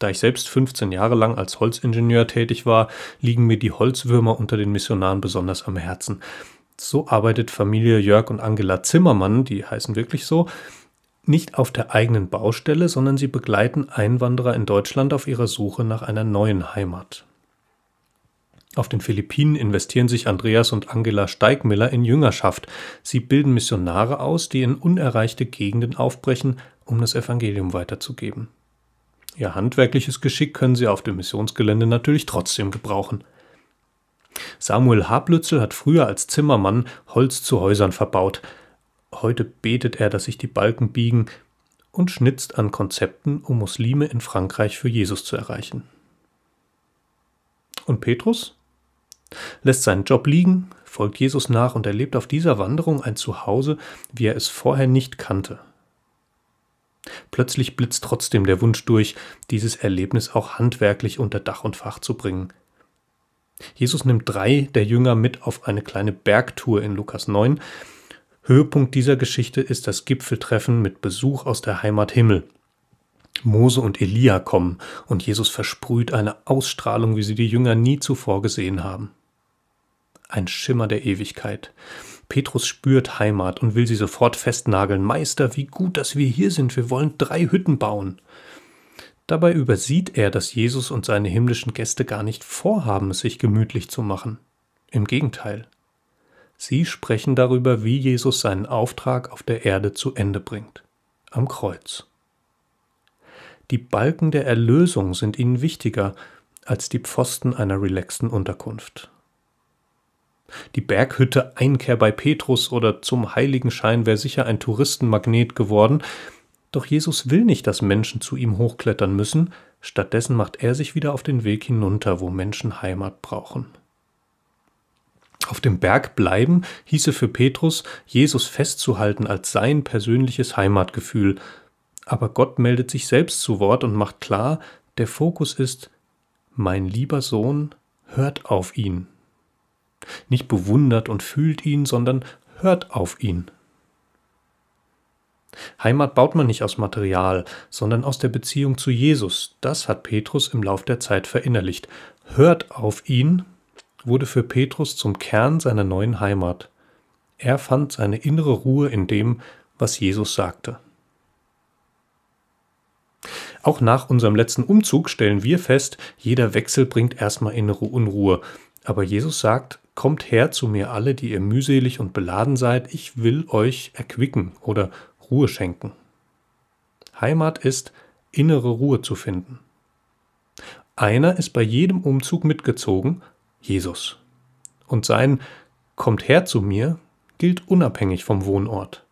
Da ich selbst 15 Jahre lang als Holzingenieur tätig war, liegen mir die Holzwürmer unter den Missionaren besonders am Herzen. So arbeitet Familie Jörg und Angela Zimmermann, die heißen wirklich so, nicht auf der eigenen Baustelle, sondern sie begleiten Einwanderer in Deutschland auf ihrer Suche nach einer neuen Heimat. Auf den Philippinen investieren sich Andreas und Angela Steigmiller in Jüngerschaft. Sie bilden Missionare aus, die in unerreichte Gegenden aufbrechen, um das Evangelium weiterzugeben. Ihr handwerkliches Geschick können sie auf dem Missionsgelände natürlich trotzdem gebrauchen. Samuel Hablützel hat früher als Zimmermann Holz zu Häusern verbaut. Heute betet er, dass sich die Balken biegen und schnitzt an Konzepten, um Muslime in Frankreich für Jesus zu erreichen. Und Petrus? Lässt seinen Job liegen, folgt Jesus nach und erlebt auf dieser Wanderung ein Zuhause, wie er es vorher nicht kannte. Plötzlich blitzt trotzdem der Wunsch durch, dieses Erlebnis auch handwerklich unter Dach und Fach zu bringen. Jesus nimmt drei der Jünger mit auf eine kleine Bergtour in Lukas 9. Höhepunkt dieser Geschichte ist das Gipfeltreffen mit Besuch aus der Heimat Himmel. Mose und Elia kommen und Jesus versprüht eine Ausstrahlung, wie sie die Jünger nie zuvor gesehen haben. Ein Schimmer der Ewigkeit. Petrus spürt Heimat und will sie sofort festnageln. Meister, wie gut, dass wir hier sind. Wir wollen drei Hütten bauen. Dabei übersieht er, dass Jesus und seine himmlischen Gäste gar nicht vorhaben, es sich gemütlich zu machen. Im Gegenteil. Sie sprechen darüber, wie Jesus seinen Auftrag auf der Erde zu Ende bringt. Am Kreuz. Die Balken der Erlösung sind ihnen wichtiger als die Pfosten einer relaxten Unterkunft. Die Berghütte Einkehr bei Petrus oder zum Heiligenschein wäre sicher ein Touristenmagnet geworden, doch Jesus will nicht, dass Menschen zu ihm hochklettern müssen, stattdessen macht er sich wieder auf den Weg hinunter, wo Menschen Heimat brauchen. Auf dem Berg bleiben hieße für Petrus, Jesus festzuhalten als sein persönliches Heimatgefühl, aber Gott meldet sich selbst zu Wort und macht klar, der Fokus ist, mein lieber Sohn, hört auf ihn. Nicht bewundert und fühlt ihn, sondern hört auf ihn. Heimat baut man nicht aus Material, sondern aus der Beziehung zu Jesus. Das hat Petrus im Lauf der Zeit verinnerlicht. Hört auf ihn wurde für Petrus zum Kern seiner neuen Heimat. Er fand seine innere Ruhe in dem, was Jesus sagte. Auch nach unserem letzten Umzug stellen wir fest, jeder Wechsel bringt erstmal innere Unruhe. Aber Jesus sagt, Kommt her zu mir alle, die ihr mühselig und beladen seid, ich will euch erquicken oder Ruhe schenken. Heimat ist, innere Ruhe zu finden. Einer ist bei jedem Umzug mitgezogen, Jesus. Und sein Kommt her zu mir gilt unabhängig vom Wohnort.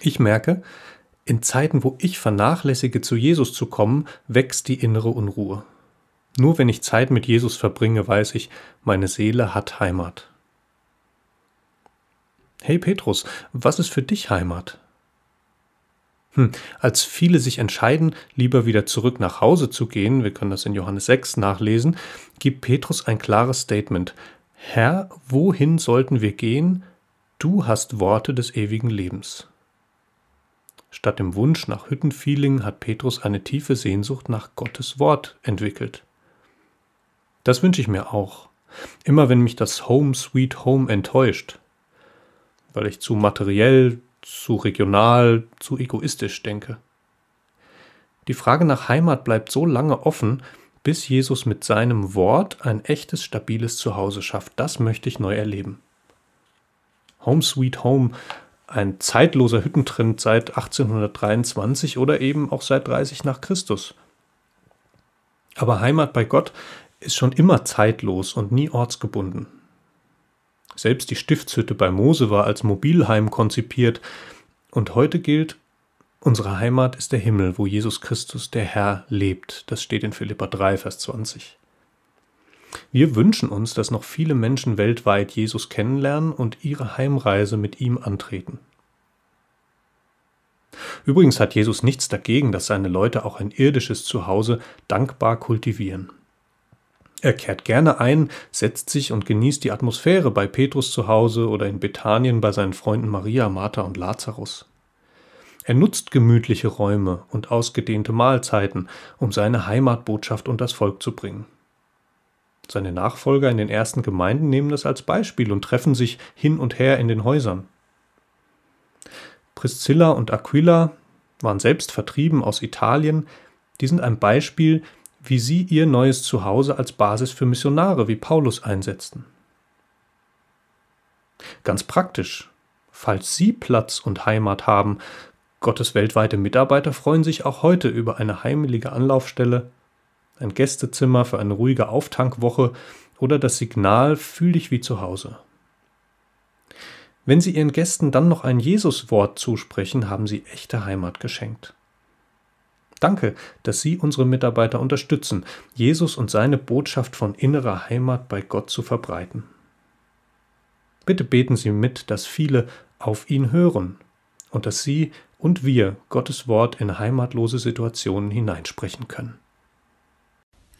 Ich merke, in Zeiten, wo ich vernachlässige, zu Jesus zu kommen, wächst die innere Unruhe. Nur wenn ich Zeit mit Jesus verbringe, weiß ich, meine Seele hat Heimat. Hey Petrus, was ist für dich Heimat? Hm, als viele sich entscheiden, lieber wieder zurück nach Hause zu gehen, wir können das in Johannes 6 nachlesen, gibt Petrus ein klares Statement. Herr, wohin sollten wir gehen? Du hast Worte des ewigen Lebens. Statt dem Wunsch nach Hüttenfeeling hat Petrus eine tiefe Sehnsucht nach Gottes Wort entwickelt. Das wünsche ich mir auch. Immer wenn mich das Home Sweet Home enttäuscht, weil ich zu materiell, zu regional, zu egoistisch denke. Die Frage nach Heimat bleibt so lange offen, bis Jesus mit seinem Wort ein echtes, stabiles Zuhause schafft. Das möchte ich neu erleben. Home Sweet Home, ein zeitloser Hüttentrend seit 1823 oder eben auch seit 30 nach Christus. Aber Heimat bei Gott ist schon immer zeitlos und nie ortsgebunden. Selbst die Stiftshütte bei Mose war als Mobilheim konzipiert, und heute gilt, unsere Heimat ist der Himmel, wo Jesus Christus, der Herr, lebt. Das steht in Philippa 3, Vers 20. Wir wünschen uns, dass noch viele Menschen weltweit Jesus kennenlernen und ihre Heimreise mit ihm antreten. Übrigens hat Jesus nichts dagegen, dass seine Leute auch ein irdisches Zuhause dankbar kultivieren. Er kehrt gerne ein, setzt sich und genießt die Atmosphäre bei Petrus zu Hause oder in Bethanien bei seinen Freunden Maria, Martha und Lazarus. Er nutzt gemütliche Räume und ausgedehnte Mahlzeiten, um seine Heimatbotschaft unter das Volk zu bringen. Seine Nachfolger in den ersten Gemeinden nehmen das als Beispiel und treffen sich hin und her in den Häusern. Priscilla und Aquila waren selbst vertrieben aus Italien, die sind ein Beispiel, wie sie ihr neues Zuhause als Basis für Missionare wie Paulus einsetzten. Ganz praktisch, falls Sie Platz und Heimat haben, Gottes weltweite Mitarbeiter freuen sich auch heute über eine heimelige Anlaufstelle, ein Gästezimmer für eine ruhige Auftankwoche oder das Signal Fühl dich wie zu Hause. Wenn Sie Ihren Gästen dann noch ein Jesuswort zusprechen, haben Sie echte Heimat geschenkt. Danke, dass Sie unsere Mitarbeiter unterstützen, Jesus und seine Botschaft von innerer Heimat bei Gott zu verbreiten. Bitte beten Sie mit, dass viele auf ihn hören und dass Sie und wir Gottes Wort in heimatlose Situationen hineinsprechen können.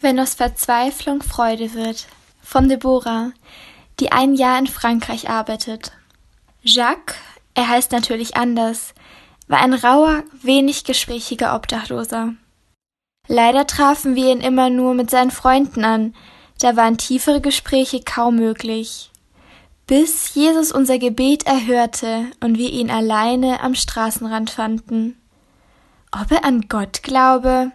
Wenn aus Verzweiflung Freude wird, von Deborah, die ein Jahr in Frankreich arbeitet. Jacques, er heißt natürlich anders, war ein rauer, wenig gesprächiger Obdachloser. Leider trafen wir ihn immer nur mit seinen Freunden an, da waren tiefere Gespräche kaum möglich. Bis Jesus unser Gebet erhörte und wir ihn alleine am Straßenrand fanden. Ob er an Gott glaube?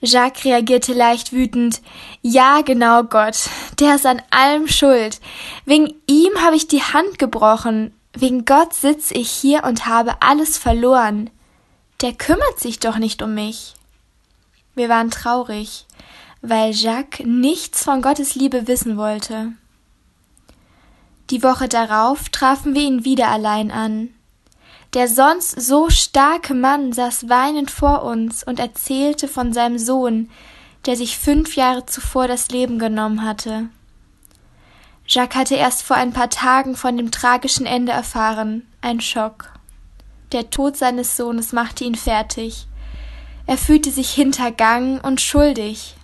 Jacques reagierte leicht wütend. Ja, genau Gott. Der ist an allem schuld. Wegen ihm habe ich die Hand gebrochen. Wegen Gott sitze ich hier und habe alles verloren. Der kümmert sich doch nicht um mich. Wir waren traurig, weil Jacques nichts von Gottes Liebe wissen wollte. Die Woche darauf trafen wir ihn wieder allein an. Der sonst so starke Mann saß weinend vor uns und erzählte von seinem Sohn, der sich fünf Jahre zuvor das Leben genommen hatte. Jacques hatte erst vor ein paar Tagen von dem tragischen Ende erfahren, ein Schock. Der Tod seines Sohnes machte ihn fertig. Er fühlte sich hintergangen und schuldig.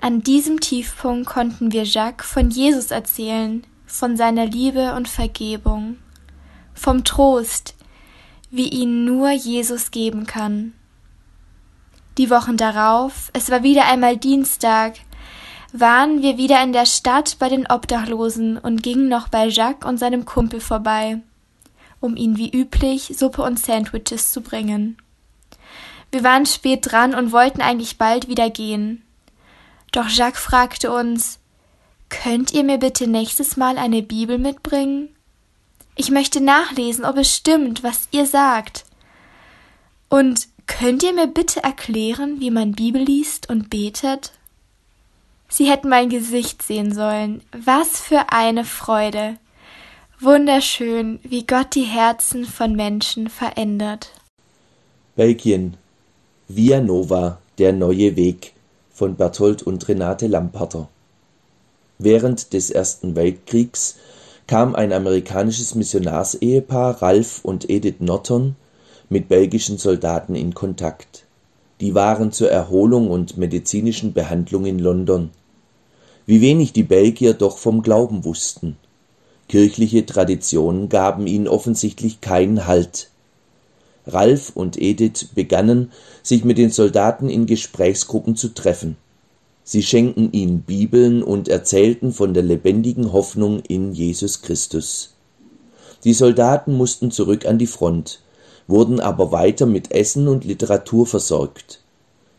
An diesem Tiefpunkt konnten wir Jacques von Jesus erzählen, von seiner Liebe und Vergebung vom Trost, wie ihn nur Jesus geben kann. Die Wochen darauf, es war wieder einmal Dienstag, waren wir wieder in der Stadt bei den Obdachlosen und gingen noch bei Jacques und seinem Kumpel vorbei, um ihn wie üblich Suppe und Sandwiches zu bringen. Wir waren spät dran und wollten eigentlich bald wieder gehen. Doch Jacques fragte uns, Könnt ihr mir bitte nächstes Mal eine Bibel mitbringen? Ich möchte nachlesen, ob es stimmt, was ihr sagt. Und könnt ihr mir bitte erklären, wie man Bibel liest und betet? Sie hätten mein Gesicht sehen sollen. Was für eine Freude. Wunderschön, wie Gott die Herzen von Menschen verändert. Belgien. Via Nova, der neue Weg von Berthold und Renate Lamparter. Während des Ersten Weltkriegs kam ein amerikanisches Missionarsehepaar, Ralph und Edith Norton, mit belgischen Soldaten in Kontakt. Die waren zur Erholung und medizinischen Behandlung in London. Wie wenig die Belgier doch vom Glauben wussten. Kirchliche Traditionen gaben ihnen offensichtlich keinen Halt. Ralph und Edith begannen, sich mit den Soldaten in Gesprächsgruppen zu treffen. Sie schenkten ihnen Bibeln und erzählten von der lebendigen Hoffnung in Jesus Christus. Die Soldaten mussten zurück an die Front, wurden aber weiter mit Essen und Literatur versorgt.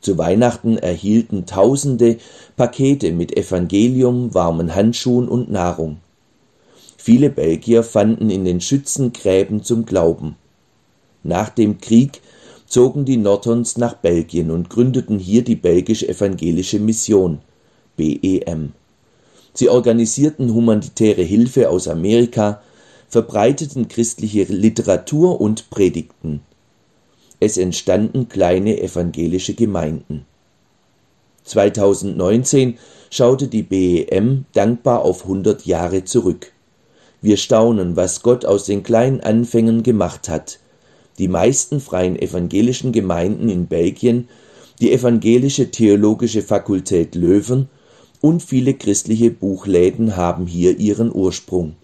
Zu Weihnachten erhielten Tausende Pakete mit Evangelium, warmen Handschuhen und Nahrung. Viele Belgier fanden in den Schützengräben zum Glauben. Nach dem Krieg zogen die Nortons nach Belgien und gründeten hier die Belgische Evangelische Mission (BEM). Sie organisierten humanitäre Hilfe aus Amerika, verbreiteten christliche Literatur und predigten. Es entstanden kleine evangelische Gemeinden. 2019 schaute die BEM dankbar auf 100 Jahre zurück. Wir staunen, was Gott aus den kleinen Anfängen gemacht hat die meisten freien evangelischen Gemeinden in Belgien, die Evangelische Theologische Fakultät Leuven und viele christliche Buchläden haben hier ihren Ursprung.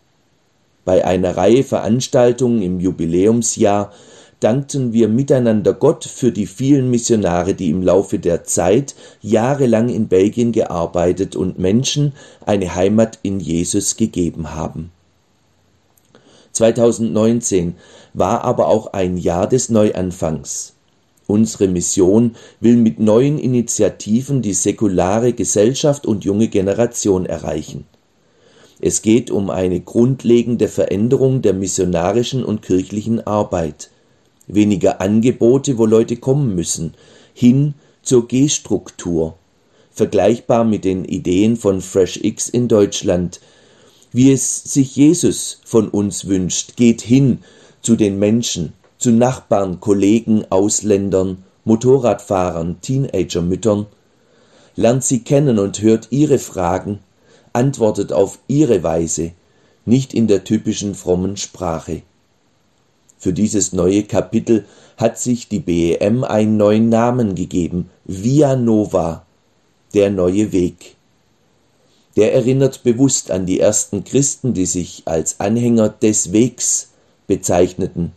Bei einer Reihe Veranstaltungen im Jubiläumsjahr dankten wir miteinander Gott für die vielen Missionare, die im Laufe der Zeit jahrelang in Belgien gearbeitet und Menschen eine Heimat in Jesus gegeben haben. 2019 war aber auch ein Jahr des Neuanfangs. Unsere Mission will mit neuen Initiativen die säkulare Gesellschaft und junge Generation erreichen. Es geht um eine grundlegende Veränderung der missionarischen und kirchlichen Arbeit. Weniger Angebote, wo Leute kommen müssen, hin zur G-Struktur. Vergleichbar mit den Ideen von FreshX in Deutschland. Wie es sich Jesus von uns wünscht, geht hin zu den Menschen, zu Nachbarn, Kollegen, Ausländern, Motorradfahrern, Teenagermüttern, lernt sie kennen und hört ihre Fragen, antwortet auf ihre Weise, nicht in der typischen frommen Sprache. Für dieses neue Kapitel hat sich die BEM einen neuen Namen gegeben, Via Nova, der neue Weg. Der erinnert bewusst an die ersten Christen, die sich als Anhänger des Wegs bezeichneten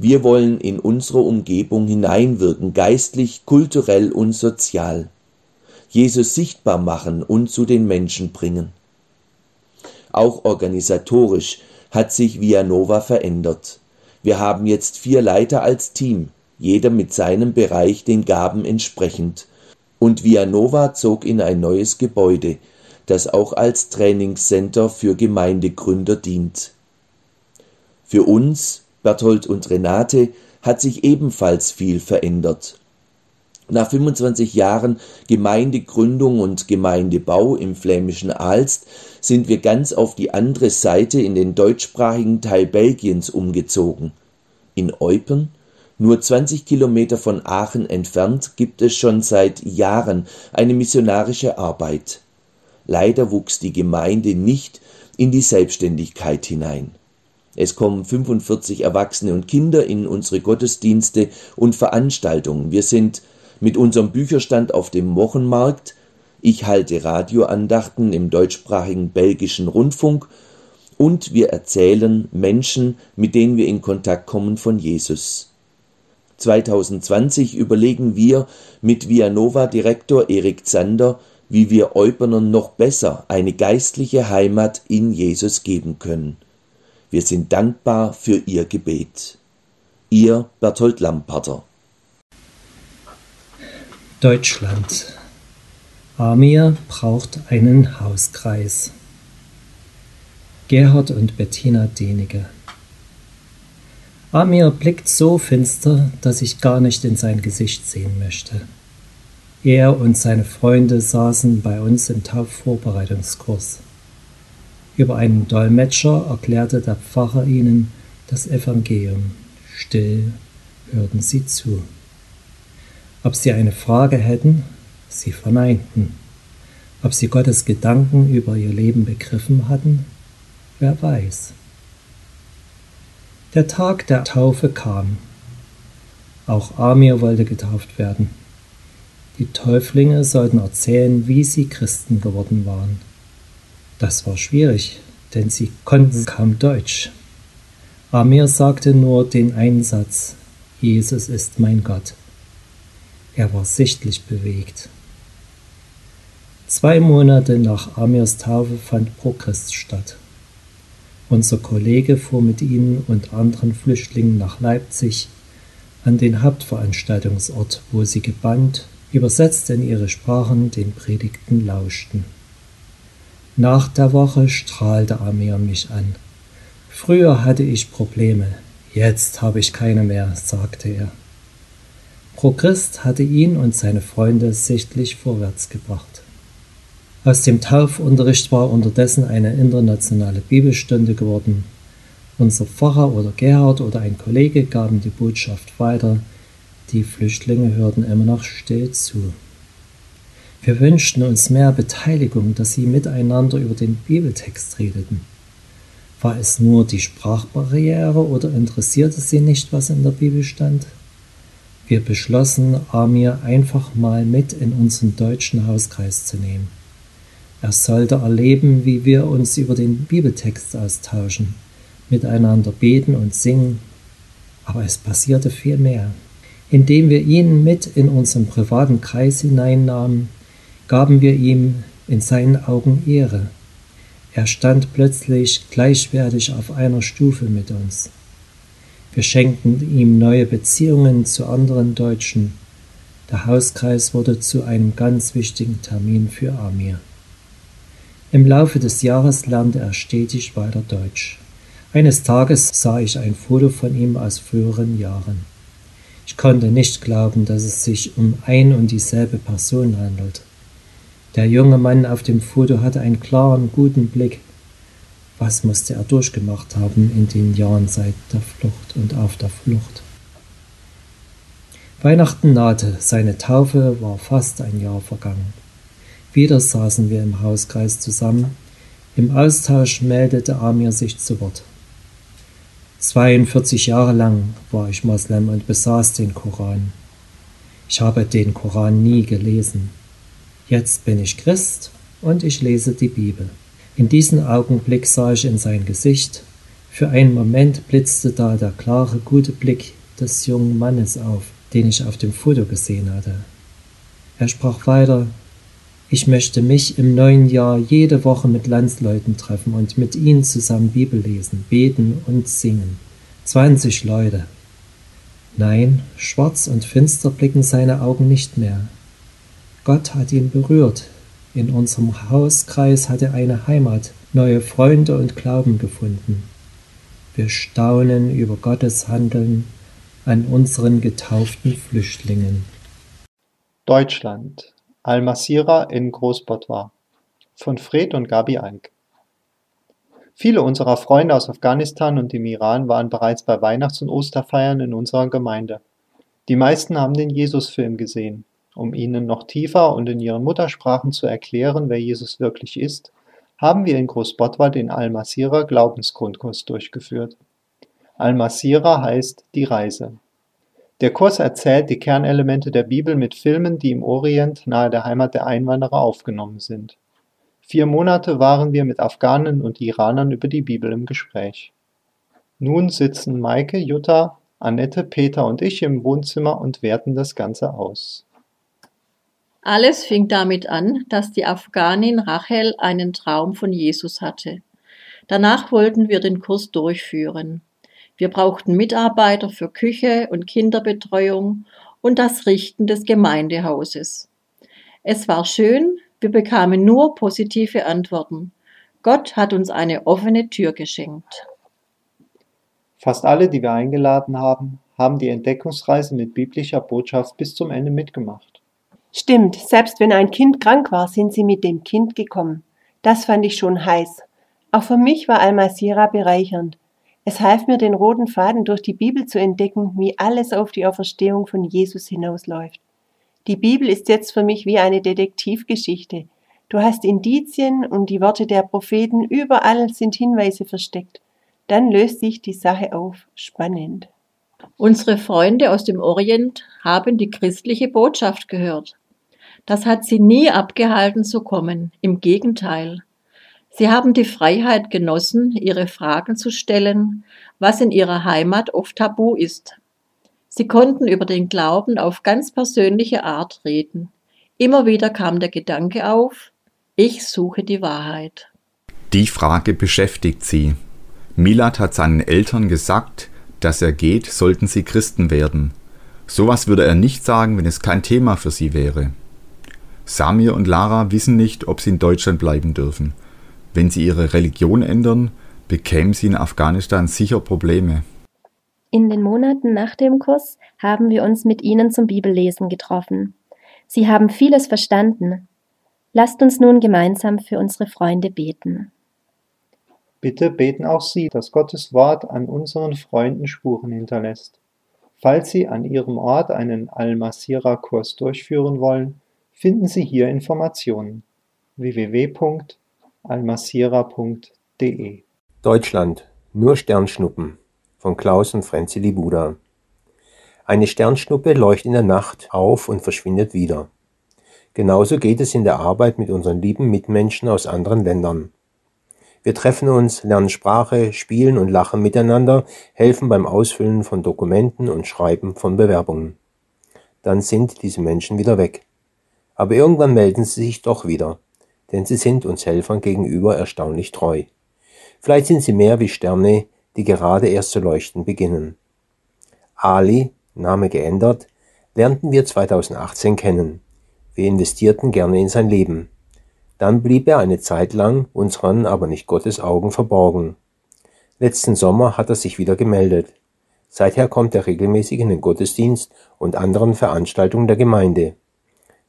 wir wollen in unsere Umgebung hineinwirken, geistlich, kulturell und sozial. Jesus sichtbar machen und zu den Menschen bringen. Auch organisatorisch hat sich Vianova verändert. Wir haben jetzt vier Leiter als Team, jeder mit seinem Bereich den Gaben entsprechend. Und Vianova zog in ein neues Gebäude, das auch als Trainingscenter für Gemeindegründer dient. Für uns Berthold und Renate hat sich ebenfalls viel verändert. Nach 25 Jahren Gemeindegründung und Gemeindebau im flämischen Aalst sind wir ganz auf die andere Seite in den deutschsprachigen Teil Belgiens umgezogen. In Eupen, nur 20 Kilometer von Aachen entfernt, gibt es schon seit Jahren eine missionarische Arbeit. Leider wuchs die Gemeinde nicht in die Selbstständigkeit hinein. Es kommen 45 Erwachsene und Kinder in unsere Gottesdienste und Veranstaltungen. Wir sind mit unserem Bücherstand auf dem Wochenmarkt. Ich halte Radioandachten im deutschsprachigen belgischen Rundfunk und wir erzählen Menschen, mit denen wir in Kontakt kommen, von Jesus. 2020 überlegen wir mit Vianova Direktor Erik Zander, wie wir Eupenern noch besser eine geistliche Heimat in Jesus geben können. Wir sind dankbar für Ihr Gebet. Ihr Berthold Lamparter. Deutschland. Amir braucht einen Hauskreis. Gerhard und Bettina Denige. Amir blickt so finster, dass ich gar nicht in sein Gesicht sehen möchte. Er und seine Freunde saßen bei uns im Taufvorbereitungskurs. Über einen Dolmetscher erklärte der Pfarrer ihnen das Evangelium. Still hörten sie zu. Ob sie eine Frage hätten, sie verneinten. Ob sie Gottes Gedanken über ihr Leben begriffen hatten, wer weiß. Der Tag der Taufe kam. Auch Amir wollte getauft werden. Die Täuflinge sollten erzählen, wie sie Christen geworden waren. Das war schwierig, denn sie konnten kaum Deutsch. Amir sagte nur den Einsatz, Jesus ist mein Gott. Er war sichtlich bewegt. Zwei Monate nach Amirs Taufe fand Prochrist statt. Unser Kollege fuhr mit ihnen und anderen Flüchtlingen nach Leipzig an den Hauptveranstaltungsort, wo sie gebannt, übersetzt in ihre Sprachen den Predigten lauschten. Nach der Woche strahlte Amir mich an. Früher hatte ich Probleme, jetzt habe ich keine mehr, sagte er. Prochrist hatte ihn und seine Freunde sichtlich vorwärts gebracht. Aus dem Taufunterricht war unterdessen eine internationale Bibelstunde geworden. Unser Pfarrer oder Gerhard oder ein Kollege gaben die Botschaft weiter. Die Flüchtlinge hörten immer noch still zu. Wir wünschten uns mehr Beteiligung, dass sie miteinander über den Bibeltext redeten. War es nur die Sprachbarriere oder interessierte sie nicht, was in der Bibel stand? Wir beschlossen, Amir einfach mal mit in unseren deutschen Hauskreis zu nehmen. Er sollte erleben, wie wir uns über den Bibeltext austauschen, miteinander beten und singen, aber es passierte viel mehr. Indem wir ihn mit in unseren privaten Kreis hineinnahmen, gaben wir ihm in seinen Augen Ehre. Er stand plötzlich gleichwertig auf einer Stufe mit uns. Wir schenkten ihm neue Beziehungen zu anderen Deutschen. Der Hauskreis wurde zu einem ganz wichtigen Termin für Amir. Im Laufe des Jahres lernte er stetig weiter Deutsch. Eines Tages sah ich ein Foto von ihm aus früheren Jahren. Ich konnte nicht glauben, dass es sich um ein und dieselbe Person handelt. Der junge Mann auf dem Foto hatte einen klaren, guten Blick. Was musste er durchgemacht haben in den Jahren seit der Flucht und auf der Flucht? Weihnachten nahte, seine Taufe war fast ein Jahr vergangen. Wieder saßen wir im Hauskreis zusammen. Im Austausch meldete Amir sich zu Wort. 42 Jahre lang war ich Moslem und besaß den Koran. Ich habe den Koran nie gelesen. Jetzt bin ich Christ und ich lese die Bibel. In diesem Augenblick sah ich in sein Gesicht. Für einen Moment blitzte da der klare, gute Blick des jungen Mannes auf, den ich auf dem Foto gesehen hatte. Er sprach weiter, ich möchte mich im neuen Jahr jede Woche mit Landsleuten treffen und mit ihnen zusammen Bibel lesen, beten und singen. Zwanzig Leute. Nein, schwarz und finster blicken seine Augen nicht mehr. Gott hat ihn berührt. In unserem Hauskreis hat er eine Heimat, neue Freunde und Glauben gefunden. Wir staunen über Gottes Handeln an unseren getauften Flüchtlingen. Deutschland Al-Masira in Großbottwar von Fred und Gabi Alk. Viele unserer Freunde aus Afghanistan und dem Iran waren bereits bei Weihnachts- und Osterfeiern in unserer Gemeinde. Die meisten haben den Jesus-Film gesehen. Um ihnen noch tiefer und in ihren Muttersprachen zu erklären, wer Jesus wirklich ist, haben wir in Großbottwar den Al-Masira Glaubensgrundkurs durchgeführt. Al-Masira heißt die Reise. Der Kurs erzählt die Kernelemente der Bibel mit Filmen, die im Orient nahe der Heimat der Einwanderer aufgenommen sind. Vier Monate waren wir mit Afghanen und Iranern über die Bibel im Gespräch. Nun sitzen Maike, Jutta, Annette, Peter und ich im Wohnzimmer und werten das Ganze aus. Alles fing damit an, dass die Afghanin Rachel einen Traum von Jesus hatte. Danach wollten wir den Kurs durchführen. Wir brauchten Mitarbeiter für Küche und Kinderbetreuung und das Richten des Gemeindehauses. Es war schön, wir bekamen nur positive Antworten. Gott hat uns eine offene Tür geschenkt. Fast alle, die wir eingeladen haben, haben die Entdeckungsreise mit biblischer Botschaft bis zum Ende mitgemacht. Stimmt, selbst wenn ein Kind krank war, sind sie mit dem Kind gekommen. Das fand ich schon heiß. Auch für mich war Almasira bereichernd. Es half mir, den roten Faden durch die Bibel zu entdecken, wie alles auf die Auferstehung von Jesus hinausläuft. Die Bibel ist jetzt für mich wie eine Detektivgeschichte. Du hast Indizien und die Worte der Propheten, überall sind Hinweise versteckt. Dann löst sich die Sache auf. Spannend. Unsere Freunde aus dem Orient haben die christliche Botschaft gehört. Das hat sie nie abgehalten zu kommen. Im Gegenteil. Sie haben die Freiheit genossen, ihre Fragen zu stellen, was in ihrer Heimat oft tabu ist. Sie konnten über den Glauben auf ganz persönliche Art reden. Immer wieder kam der Gedanke auf, ich suche die Wahrheit. Die Frage beschäftigt sie. Milad hat seinen Eltern gesagt, dass er geht, sollten sie Christen werden. Sowas würde er nicht sagen, wenn es kein Thema für sie wäre. Samir und Lara wissen nicht, ob sie in Deutschland bleiben dürfen. Wenn sie ihre Religion ändern, bekämen sie in Afghanistan sicher Probleme. In den Monaten nach dem Kurs haben wir uns mit ihnen zum Bibellesen getroffen. Sie haben vieles verstanden. Lasst uns nun gemeinsam für unsere Freunde beten. Bitte beten auch Sie, dass Gottes Wort an unseren Freunden Spuren hinterlässt. Falls Sie an Ihrem Ort einen Al-Masira-Kurs durchführen wollen, finden Sie hier Informationen. www almasira.de Deutschland. Nur Sternschnuppen von Klaus und Frenzi Libuda. Eine Sternschnuppe leuchtet in der Nacht auf und verschwindet wieder. Genauso geht es in der Arbeit mit unseren lieben Mitmenschen aus anderen Ländern. Wir treffen uns, lernen Sprache, spielen und lachen miteinander, helfen beim Ausfüllen von Dokumenten und Schreiben von Bewerbungen. Dann sind diese Menschen wieder weg. Aber irgendwann melden sie sich doch wieder, denn sie sind uns Helfern gegenüber erstaunlich treu. Vielleicht sind sie mehr wie Sterne, die gerade erst zu leuchten beginnen. Ali, Name geändert, lernten wir 2018 kennen. Wir investierten gerne in sein Leben. Dann blieb er eine Zeit lang unseren, aber nicht Gottes Augen verborgen. Letzten Sommer hat er sich wieder gemeldet. Seither kommt er regelmäßig in den Gottesdienst und anderen Veranstaltungen der Gemeinde.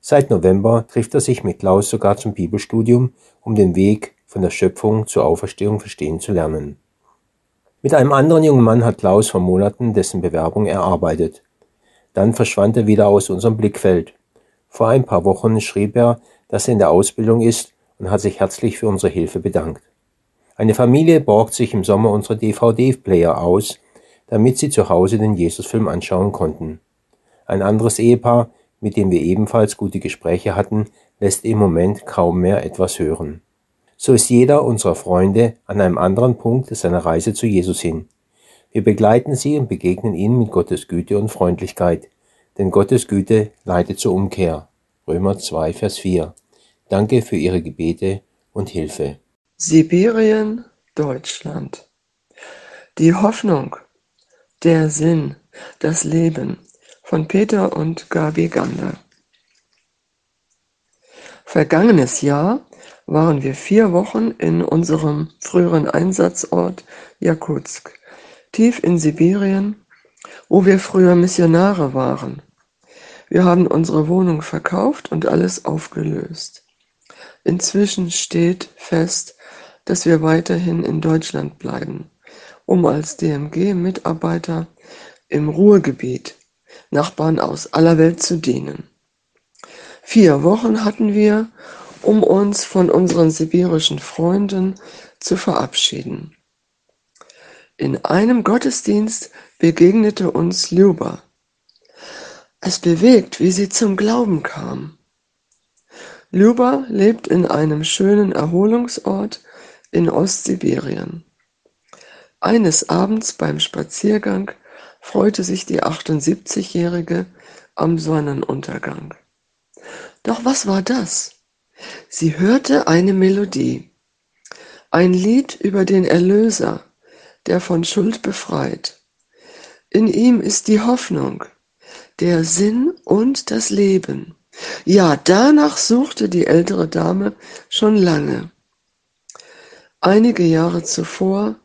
Seit November trifft er sich mit Klaus sogar zum Bibelstudium, um den Weg von der Schöpfung zur Auferstehung verstehen zu lernen. Mit einem anderen jungen Mann hat Klaus vor Monaten dessen Bewerbung erarbeitet. Dann verschwand er wieder aus unserem Blickfeld. Vor ein paar Wochen schrieb er, dass er in der Ausbildung ist und hat sich herzlich für unsere Hilfe bedankt. Eine Familie borgt sich im Sommer unsere DVD-Player aus, damit sie zu Hause den Jesusfilm anschauen konnten. Ein anderes Ehepaar, mit dem wir ebenfalls gute Gespräche hatten, lässt im Moment kaum mehr etwas hören. So ist jeder unserer Freunde an einem anderen Punkt seiner Reise zu Jesus hin. Wir begleiten sie und begegnen ihnen mit Gottes Güte und Freundlichkeit, denn Gottes Güte leitet zur Umkehr. Römer 2, Vers 4. Danke für Ihre Gebete und Hilfe. Sibirien, Deutschland. Die Hoffnung, der Sinn, das Leben von Peter und Gabi Gander. Vergangenes Jahr waren wir vier Wochen in unserem früheren Einsatzort Jakutsk, tief in Sibirien, wo wir früher Missionare waren. Wir haben unsere Wohnung verkauft und alles aufgelöst. Inzwischen steht fest, dass wir weiterhin in Deutschland bleiben, um als DMG-Mitarbeiter im Ruhrgebiet Nachbarn aus aller Welt zu dienen. Vier Wochen hatten wir, um uns von unseren sibirischen Freunden zu verabschieden. In einem Gottesdienst begegnete uns Luba, es bewegt, wie sie zum Glauben kam. Luba lebt in einem schönen Erholungsort in Ostsibirien. Eines Abends beim Spaziergang freute sich die 78-Jährige am Sonnenuntergang. Doch was war das? Sie hörte eine Melodie, ein Lied über den Erlöser, der von Schuld befreit. In ihm ist die Hoffnung, der Sinn und das Leben. Ja, danach suchte die ältere Dame schon lange. Einige Jahre zuvor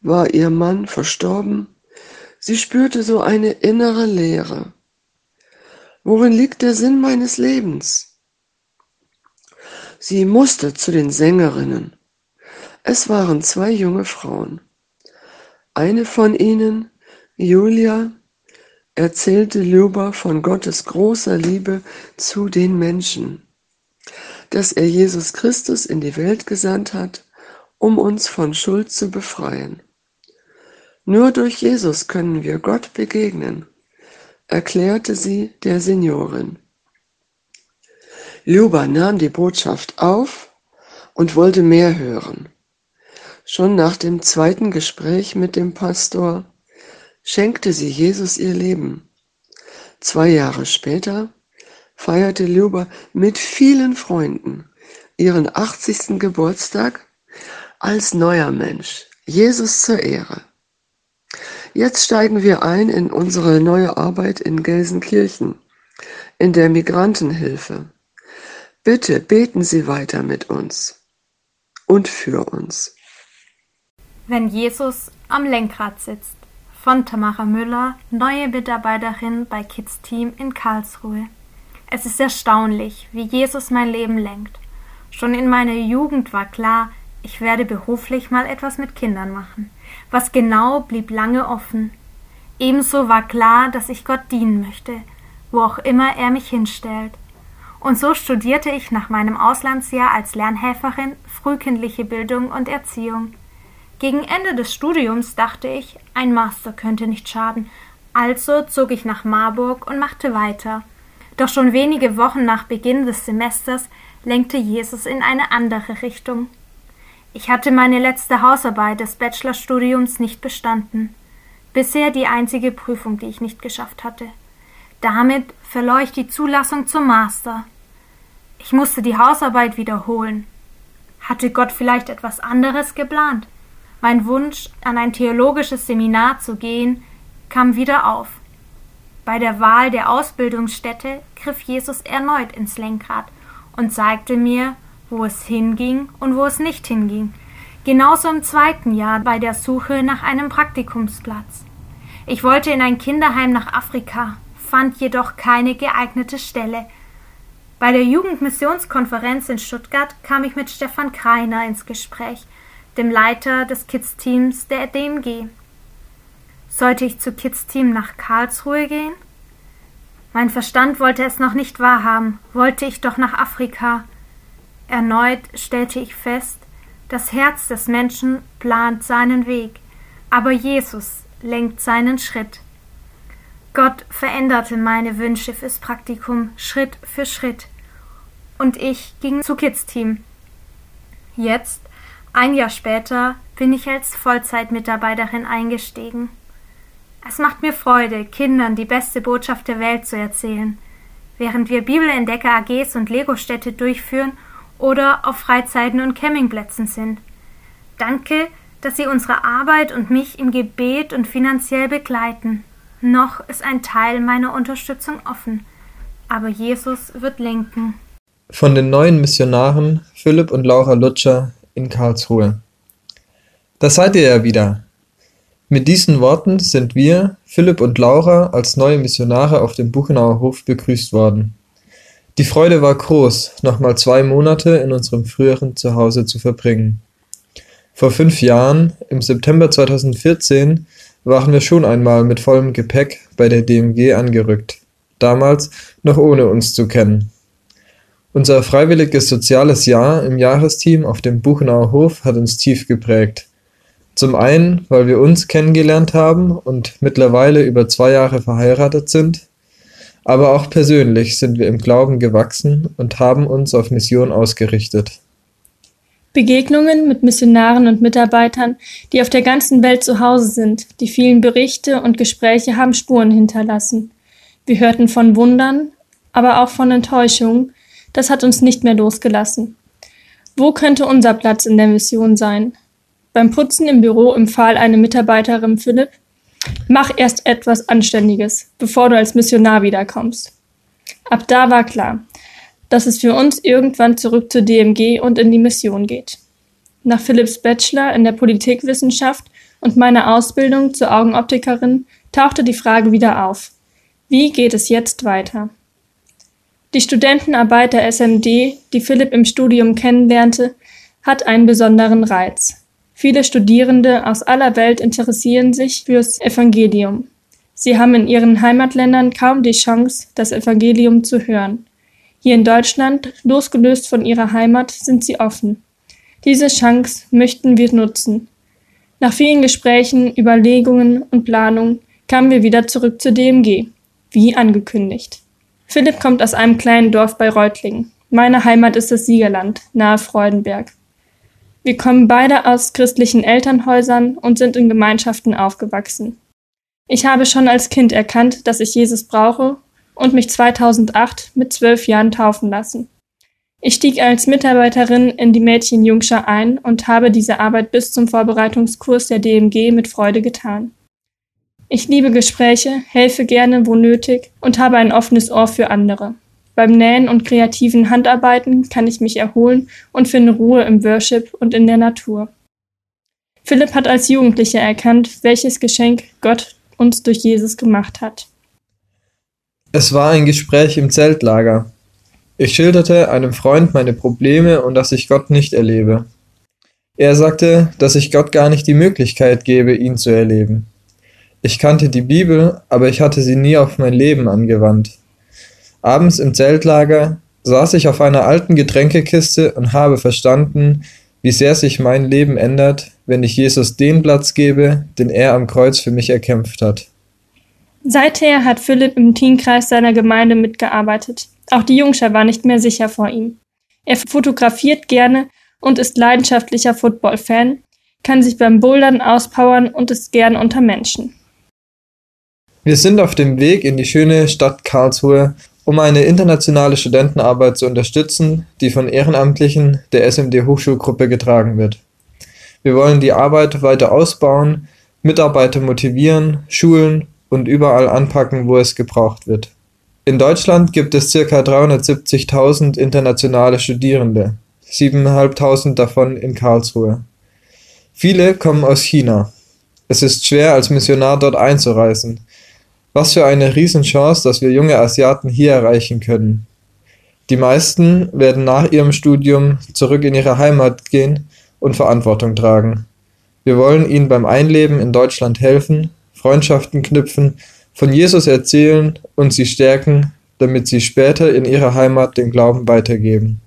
war ihr Mann verstorben. Sie spürte so eine innere Leere. Worin liegt der Sinn meines Lebens? Sie musste zu den Sängerinnen. Es waren zwei junge Frauen. Eine von ihnen, Julia, erzählte Luba von Gottes großer Liebe zu den Menschen, dass er Jesus Christus in die Welt gesandt hat, um uns von Schuld zu befreien. Nur durch Jesus können wir Gott begegnen, erklärte sie der Seniorin. Luba nahm die Botschaft auf und wollte mehr hören. Schon nach dem zweiten Gespräch mit dem Pastor schenkte sie Jesus ihr Leben. Zwei Jahre später feierte Luba mit vielen Freunden ihren 80. Geburtstag als neuer Mensch, Jesus zur Ehre. Jetzt steigen wir ein in unsere neue Arbeit in Gelsenkirchen, in der Migrantenhilfe. Bitte beten Sie weiter mit uns und für uns. Wenn Jesus am Lenkrad sitzt von Tamara Müller, neue Mitarbeiterin bei Kids Team in Karlsruhe. Es ist erstaunlich, wie Jesus mein Leben lenkt. Schon in meiner Jugend war klar, ich werde beruflich mal etwas mit Kindern machen. Was genau blieb lange offen. Ebenso war klar, dass ich Gott dienen möchte, wo auch immer er mich hinstellt. Und so studierte ich nach meinem Auslandsjahr als Lernhelferin frühkindliche Bildung und Erziehung. Gegen Ende des Studiums dachte ich, ein Master könnte nicht schaden, also zog ich nach Marburg und machte weiter. Doch schon wenige Wochen nach Beginn des Semesters lenkte Jesus in eine andere Richtung. Ich hatte meine letzte Hausarbeit des Bachelorstudiums nicht bestanden. Bisher die einzige Prüfung, die ich nicht geschafft hatte. Damit verlor ich die Zulassung zum Master. Ich musste die Hausarbeit wiederholen. Hatte Gott vielleicht etwas anderes geplant? Mein Wunsch, an ein theologisches Seminar zu gehen, kam wieder auf. Bei der Wahl der Ausbildungsstätte griff Jesus erneut ins Lenkrad und zeigte mir, wo es hinging und wo es nicht hinging. Genauso im zweiten Jahr bei der Suche nach einem Praktikumsplatz. Ich wollte in ein Kinderheim nach Afrika, fand jedoch keine geeignete Stelle. Bei der Jugendmissionskonferenz in Stuttgart kam ich mit Stefan Kreiner ins Gespräch, dem Leiter des Kids-Teams der DMG. Sollte ich zu Kids Team nach Karlsruhe gehen? Mein Verstand wollte es noch nicht wahrhaben, wollte ich doch nach Afrika. Erneut stellte ich fest, das Herz des Menschen plant seinen Weg, aber Jesus lenkt seinen Schritt. Gott veränderte meine Wünsche fürs Praktikum Schritt für Schritt. Und ich ging zu Kids Team. Jetzt, ein Jahr später, bin ich als Vollzeitmitarbeiterin eingestiegen. Es macht mir Freude, Kindern die beste Botschaft der Welt zu erzählen, während wir Bibelentdecker AGs und Lego-Städte durchführen oder auf Freizeiten und Campingplätzen sind. Danke, dass Sie unsere Arbeit und mich im Gebet und finanziell begleiten. Noch ist ein Teil meiner Unterstützung offen, aber Jesus wird lenken. Von den neuen Missionaren Philipp und Laura Lutscher in Karlsruhe. Da seid ihr ja wieder. Mit diesen Worten sind wir, Philipp und Laura, als neue Missionare auf dem Buchenauer Hof begrüßt worden. Die Freude war groß, nochmal zwei Monate in unserem früheren Zuhause zu verbringen. Vor fünf Jahren, im September 2014, waren wir schon einmal mit vollem Gepäck bei der DMG angerückt, damals noch ohne uns zu kennen. Unser freiwilliges soziales Jahr im Jahresteam auf dem Buchenauer Hof hat uns tief geprägt. Zum einen, weil wir uns kennengelernt haben und mittlerweile über zwei Jahre verheiratet sind, aber auch persönlich sind wir im Glauben gewachsen und haben uns auf Mission ausgerichtet. Begegnungen mit Missionaren und Mitarbeitern, die auf der ganzen Welt zu Hause sind, die vielen Berichte und Gespräche haben Spuren hinterlassen. Wir hörten von Wundern, aber auch von Enttäuschungen, das hat uns nicht mehr losgelassen. Wo könnte unser Platz in der Mission sein? Beim Putzen im Büro empfahl eine Mitarbeiterin Philipp, mach erst etwas Anständiges, bevor du als Missionar wiederkommst. Ab da war klar, dass es für uns irgendwann zurück zur DMG und in die Mission geht. Nach Philipps Bachelor in der Politikwissenschaft und meiner Ausbildung zur Augenoptikerin tauchte die Frage wieder auf. Wie geht es jetzt weiter? Die Studentenarbeit der SMD, die Philipp im Studium kennenlernte, hat einen besonderen Reiz. Viele Studierende aus aller Welt interessieren sich fürs Evangelium. Sie haben in ihren Heimatländern kaum die Chance, das Evangelium zu hören. Hier in Deutschland, losgelöst von ihrer Heimat, sind sie offen. Diese Chance möchten wir nutzen. Nach vielen Gesprächen, Überlegungen und Planungen kamen wir wieder zurück zur DMG, wie angekündigt. Philipp kommt aus einem kleinen Dorf bei Reutlingen. Meine Heimat ist das Siegerland, nahe Freudenberg. Wir kommen beide aus christlichen Elternhäusern und sind in Gemeinschaften aufgewachsen. Ich habe schon als Kind erkannt, dass ich Jesus brauche und mich 2008 mit zwölf Jahren taufen lassen. Ich stieg als Mitarbeiterin in die Mädchenjungschar ein und habe diese Arbeit bis zum Vorbereitungskurs der DMG mit Freude getan. Ich liebe Gespräche, helfe gerne, wo nötig und habe ein offenes Ohr für andere. Beim Nähen und kreativen Handarbeiten kann ich mich erholen und finde Ruhe im Worship und in der Natur. Philipp hat als Jugendlicher erkannt, welches Geschenk Gott uns durch Jesus gemacht hat. Es war ein Gespräch im Zeltlager. Ich schilderte einem Freund meine Probleme und dass ich Gott nicht erlebe. Er sagte, dass ich Gott gar nicht die Möglichkeit gebe, ihn zu erleben. Ich kannte die Bibel, aber ich hatte sie nie auf mein Leben angewandt. Abends im Zeltlager saß ich auf einer alten Getränkekiste und habe verstanden, wie sehr sich mein Leben ändert, wenn ich Jesus den Platz gebe, den er am Kreuz für mich erkämpft hat. Seither hat Philipp im Teamkreis seiner Gemeinde mitgearbeitet. Auch die Jungschar war nicht mehr sicher vor ihm. Er fotografiert gerne und ist leidenschaftlicher Football-Fan, kann sich beim Bouldern auspowern und ist gern unter Menschen. Wir sind auf dem Weg in die schöne Stadt Karlsruhe, um eine internationale Studentenarbeit zu unterstützen, die von Ehrenamtlichen der SMD Hochschulgruppe getragen wird. Wir wollen die Arbeit weiter ausbauen, Mitarbeiter motivieren, schulen und überall anpacken, wo es gebraucht wird. In Deutschland gibt es ca. 370.000 internationale Studierende, 7.500 davon in Karlsruhe. Viele kommen aus China. Es ist schwer, als Missionar dort einzureisen. Was für eine Riesenchance, dass wir junge Asiaten hier erreichen können. Die meisten werden nach ihrem Studium zurück in ihre Heimat gehen und Verantwortung tragen. Wir wollen ihnen beim Einleben in Deutschland helfen, Freundschaften knüpfen, von Jesus erzählen und sie stärken, damit sie später in ihrer Heimat den Glauben weitergeben.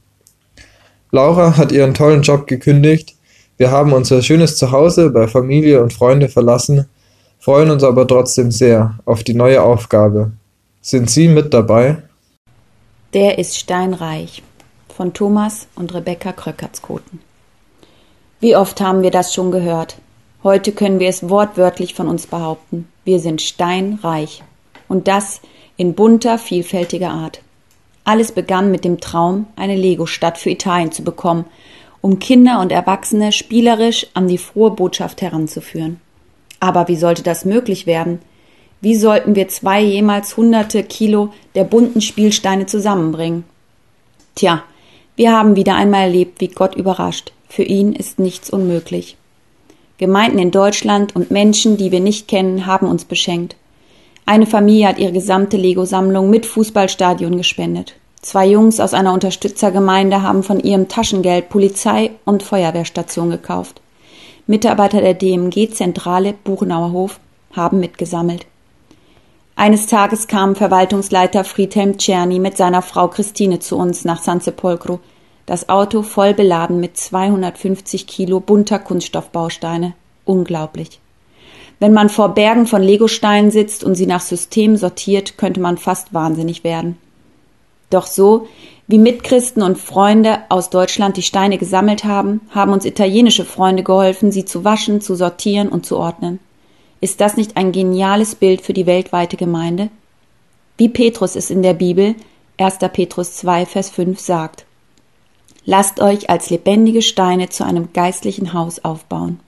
Laura hat ihren tollen Job gekündigt, wir haben unser schönes Zuhause bei Familie und Freunde verlassen, freuen uns aber trotzdem sehr auf die neue Aufgabe. Sind Sie mit dabei? Der ist steinreich von Thomas und Rebecca Kröckertskoten. Wie oft haben wir das schon gehört? Heute können wir es wortwörtlich von uns behaupten. Wir sind steinreich. Und das in bunter, vielfältiger Art. Alles begann mit dem Traum, eine Lego-Stadt für Italien zu bekommen, um Kinder und Erwachsene spielerisch an die frohe Botschaft heranzuführen. Aber wie sollte das möglich werden? Wie sollten wir zwei jemals hunderte Kilo der bunten Spielsteine zusammenbringen? Tja, wir haben wieder einmal erlebt, wie Gott überrascht. Für ihn ist nichts unmöglich. Gemeinden in Deutschland und Menschen, die wir nicht kennen, haben uns beschenkt. Eine Familie hat ihre gesamte Lego-Sammlung mit Fußballstadion gespendet. Zwei Jungs aus einer Unterstützergemeinde haben von ihrem Taschengeld Polizei und Feuerwehrstation gekauft. Mitarbeiter der DMG-Zentrale Buchenauer Hof haben mitgesammelt. Eines Tages kam Verwaltungsleiter Friedhelm Czerny mit seiner Frau Christine zu uns nach San Sepolcro das Auto voll beladen mit 250 Kilo bunter Kunststoffbausteine. Unglaublich. Wenn man vor Bergen von Legosteinen sitzt und sie nach System sortiert, könnte man fast wahnsinnig werden. Doch so, wie Mitchristen und Freunde aus Deutschland die Steine gesammelt haben, haben uns italienische Freunde geholfen, sie zu waschen, zu sortieren und zu ordnen. Ist das nicht ein geniales Bild für die weltweite Gemeinde? Wie Petrus es in der Bibel, 1. Petrus 2, Vers 5 sagt. Lasst euch als lebendige Steine zu einem geistlichen Haus aufbauen.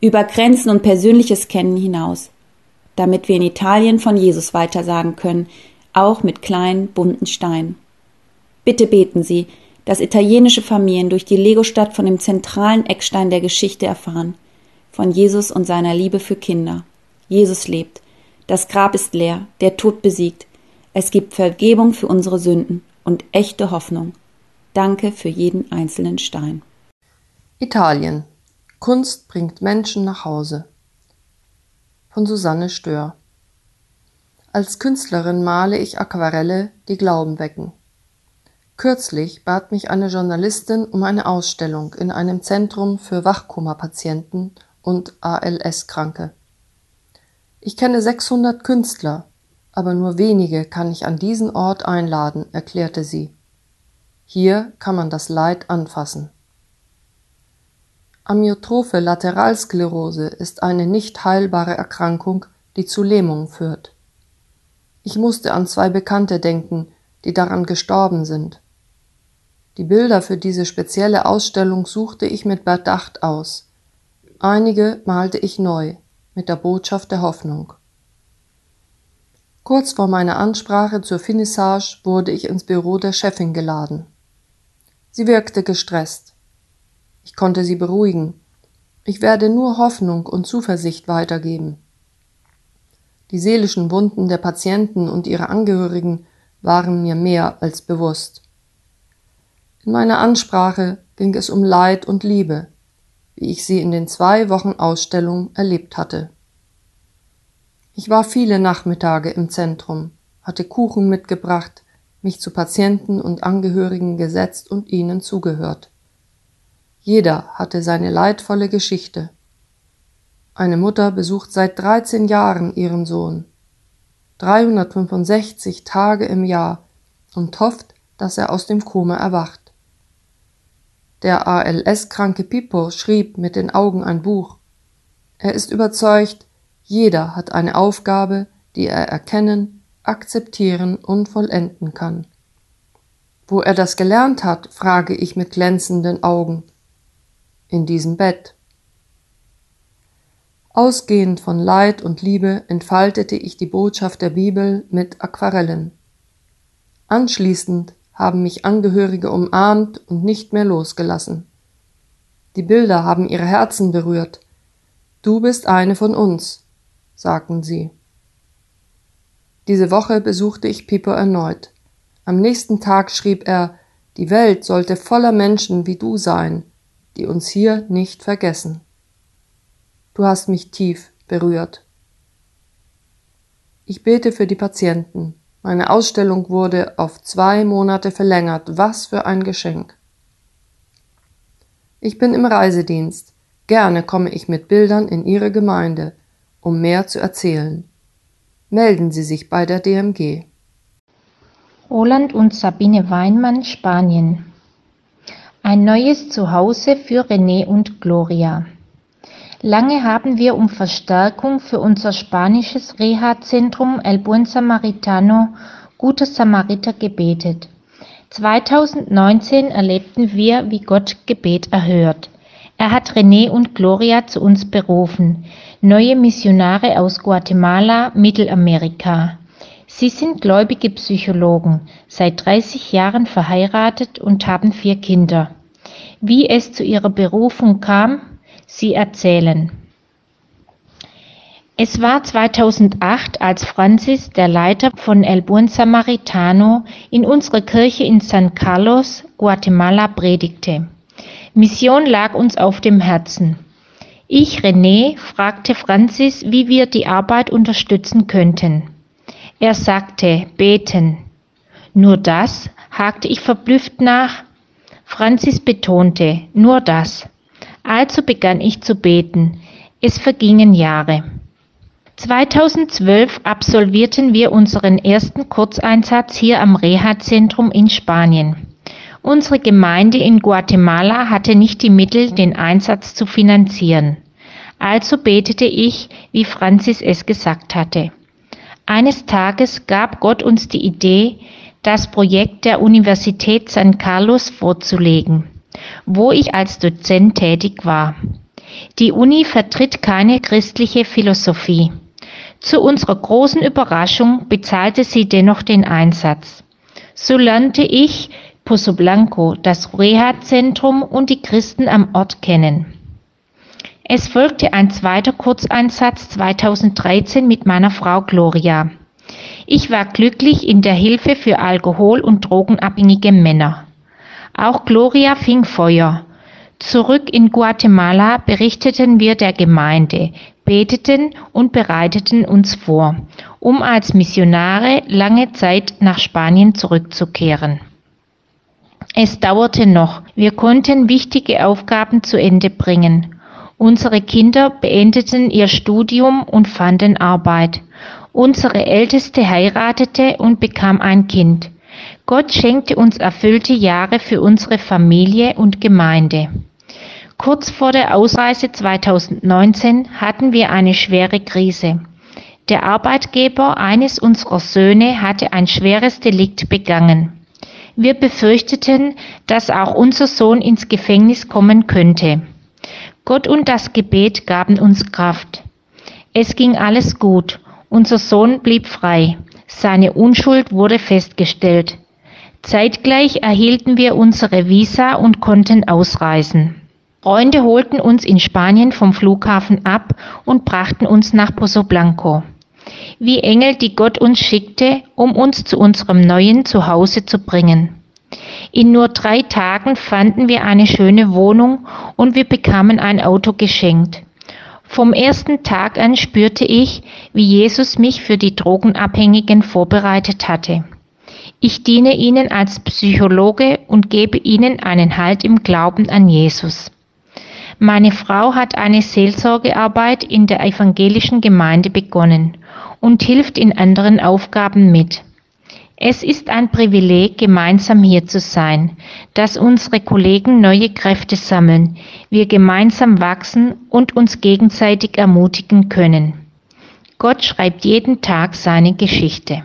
Über Grenzen und persönliches Kennen hinaus, damit wir in Italien von Jesus weitersagen können, auch mit kleinen, bunten Steinen. Bitte beten Sie, dass italienische Familien durch die Lego-Stadt von dem zentralen Eckstein der Geschichte erfahren, von Jesus und seiner Liebe für Kinder. Jesus lebt, das Grab ist leer, der Tod besiegt, es gibt Vergebung für unsere Sünden und echte Hoffnung. Danke für jeden einzelnen Stein. Italien. Kunst bringt Menschen nach Hause. Von Susanne Stör. Als Künstlerin male ich Aquarelle, die Glauben wecken. Kürzlich bat mich eine Journalistin um eine Ausstellung in einem Zentrum für Wachkoma-Patienten und ALS-Kranke. Ich kenne 600 Künstler, aber nur wenige kann ich an diesen Ort einladen, erklärte sie. Hier kann man das Leid anfassen. Amyotrophe Lateralsklerose ist eine nicht heilbare Erkrankung, die zu Lähmung führt. Ich musste an zwei Bekannte denken, die daran gestorben sind. Die Bilder für diese spezielle Ausstellung suchte ich mit Bedacht aus. Einige malte ich neu, mit der Botschaft der Hoffnung. Kurz vor meiner Ansprache zur Finissage wurde ich ins Büro der Chefin geladen. Sie wirkte gestresst. Ich konnte sie beruhigen. Ich werde nur Hoffnung und Zuversicht weitergeben. Die seelischen Wunden der Patienten und ihrer Angehörigen waren mir mehr als bewusst. In meiner Ansprache ging es um Leid und Liebe, wie ich sie in den zwei Wochen Ausstellung erlebt hatte. Ich war viele Nachmittage im Zentrum, hatte Kuchen mitgebracht, mich zu Patienten und Angehörigen gesetzt und ihnen zugehört. Jeder hatte seine leidvolle Geschichte. Eine Mutter besucht seit 13 Jahren ihren Sohn. 365 Tage im Jahr und hofft, dass er aus dem Koma erwacht. Der ALS-kranke Pippo schrieb mit den Augen ein Buch. Er ist überzeugt, jeder hat eine Aufgabe, die er erkennen, akzeptieren und vollenden kann. Wo er das gelernt hat, frage ich mit glänzenden Augen. In diesem Bett. Ausgehend von Leid und Liebe entfaltete ich die Botschaft der Bibel mit Aquarellen. Anschließend haben mich Angehörige umarmt und nicht mehr losgelassen. Die Bilder haben ihre Herzen berührt. Du bist eine von uns, sagten sie. Diese Woche besuchte ich Pipo erneut. Am nächsten Tag schrieb er, die Welt sollte voller Menschen wie du sein, die uns hier nicht vergessen. Du hast mich tief berührt. Ich bete für die Patienten. Meine Ausstellung wurde auf zwei Monate verlängert. Was für ein Geschenk. Ich bin im Reisedienst. Gerne komme ich mit Bildern in Ihre Gemeinde, um mehr zu erzählen melden Sie sich bei der DMG. Roland und Sabine Weinmann, Spanien. Ein neues Zuhause für René und Gloria. Lange haben wir um Verstärkung für unser spanisches Reha-Zentrum El Buen Samaritano Guter Samariter gebetet. 2019 erlebten wir, wie Gott Gebet erhört. Er hat René und Gloria zu uns berufen neue Missionare aus Guatemala, Mittelamerika. Sie sind gläubige Psychologen, seit 30 Jahren verheiratet und haben vier Kinder. Wie es zu ihrer Berufung kam, sie erzählen. Es war 2008, als Francis, der Leiter von El Buen Samaritano, in unserer Kirche in San Carlos, Guatemala, predigte. Mission lag uns auf dem Herzen. Ich, René, fragte Francis, wie wir die Arbeit unterstützen könnten. Er sagte, beten. Nur das? hakte ich verblüfft nach. Francis betonte, nur das. Also begann ich zu beten. Es vergingen Jahre. 2012 absolvierten wir unseren ersten Kurzeinsatz hier am Reha-Zentrum in Spanien. Unsere Gemeinde in Guatemala hatte nicht die Mittel, den Einsatz zu finanzieren. Also betete ich, wie Francis es gesagt hatte. Eines Tages gab Gott uns die Idee, das Projekt der Universität San Carlos vorzulegen, wo ich als Dozent tätig war. Die Uni vertritt keine christliche Philosophie. Zu unserer großen Überraschung bezahlte sie dennoch den Einsatz. So lernte ich Pozo Blanco, das Reha-Zentrum und die Christen am Ort kennen. Es folgte ein zweiter Kurzeinsatz 2013 mit meiner Frau Gloria. Ich war glücklich in der Hilfe für alkohol- und drogenabhängige Männer. Auch Gloria fing Feuer. Zurück in Guatemala berichteten wir der Gemeinde, beteten und bereiteten uns vor, um als Missionare lange Zeit nach Spanien zurückzukehren. Es dauerte noch. Wir konnten wichtige Aufgaben zu Ende bringen. Unsere Kinder beendeten ihr Studium und fanden Arbeit. Unsere Älteste heiratete und bekam ein Kind. Gott schenkte uns erfüllte Jahre für unsere Familie und Gemeinde. Kurz vor der Ausreise 2019 hatten wir eine schwere Krise. Der Arbeitgeber eines unserer Söhne hatte ein schweres Delikt begangen. Wir befürchteten, dass auch unser Sohn ins Gefängnis kommen könnte. Gott und das Gebet gaben uns Kraft. Es ging alles gut. Unser Sohn blieb frei. Seine Unschuld wurde festgestellt. Zeitgleich erhielten wir unsere Visa und konnten ausreisen. Freunde holten uns in Spanien vom Flughafen ab und brachten uns nach Pozo Blanco. Wie Engel, die Gott uns schickte, um uns zu unserem neuen Zuhause zu bringen. In nur drei Tagen fanden wir eine schöne Wohnung und wir bekamen ein Auto geschenkt. Vom ersten Tag an spürte ich, wie Jesus mich für die Drogenabhängigen vorbereitet hatte. Ich diene ihnen als Psychologe und gebe ihnen einen Halt im Glauben an Jesus. Meine Frau hat eine Seelsorgearbeit in der evangelischen Gemeinde begonnen und hilft in anderen Aufgaben mit. Es ist ein Privileg, gemeinsam hier zu sein, dass unsere Kollegen neue Kräfte sammeln, wir gemeinsam wachsen und uns gegenseitig ermutigen können. Gott schreibt jeden Tag seine Geschichte.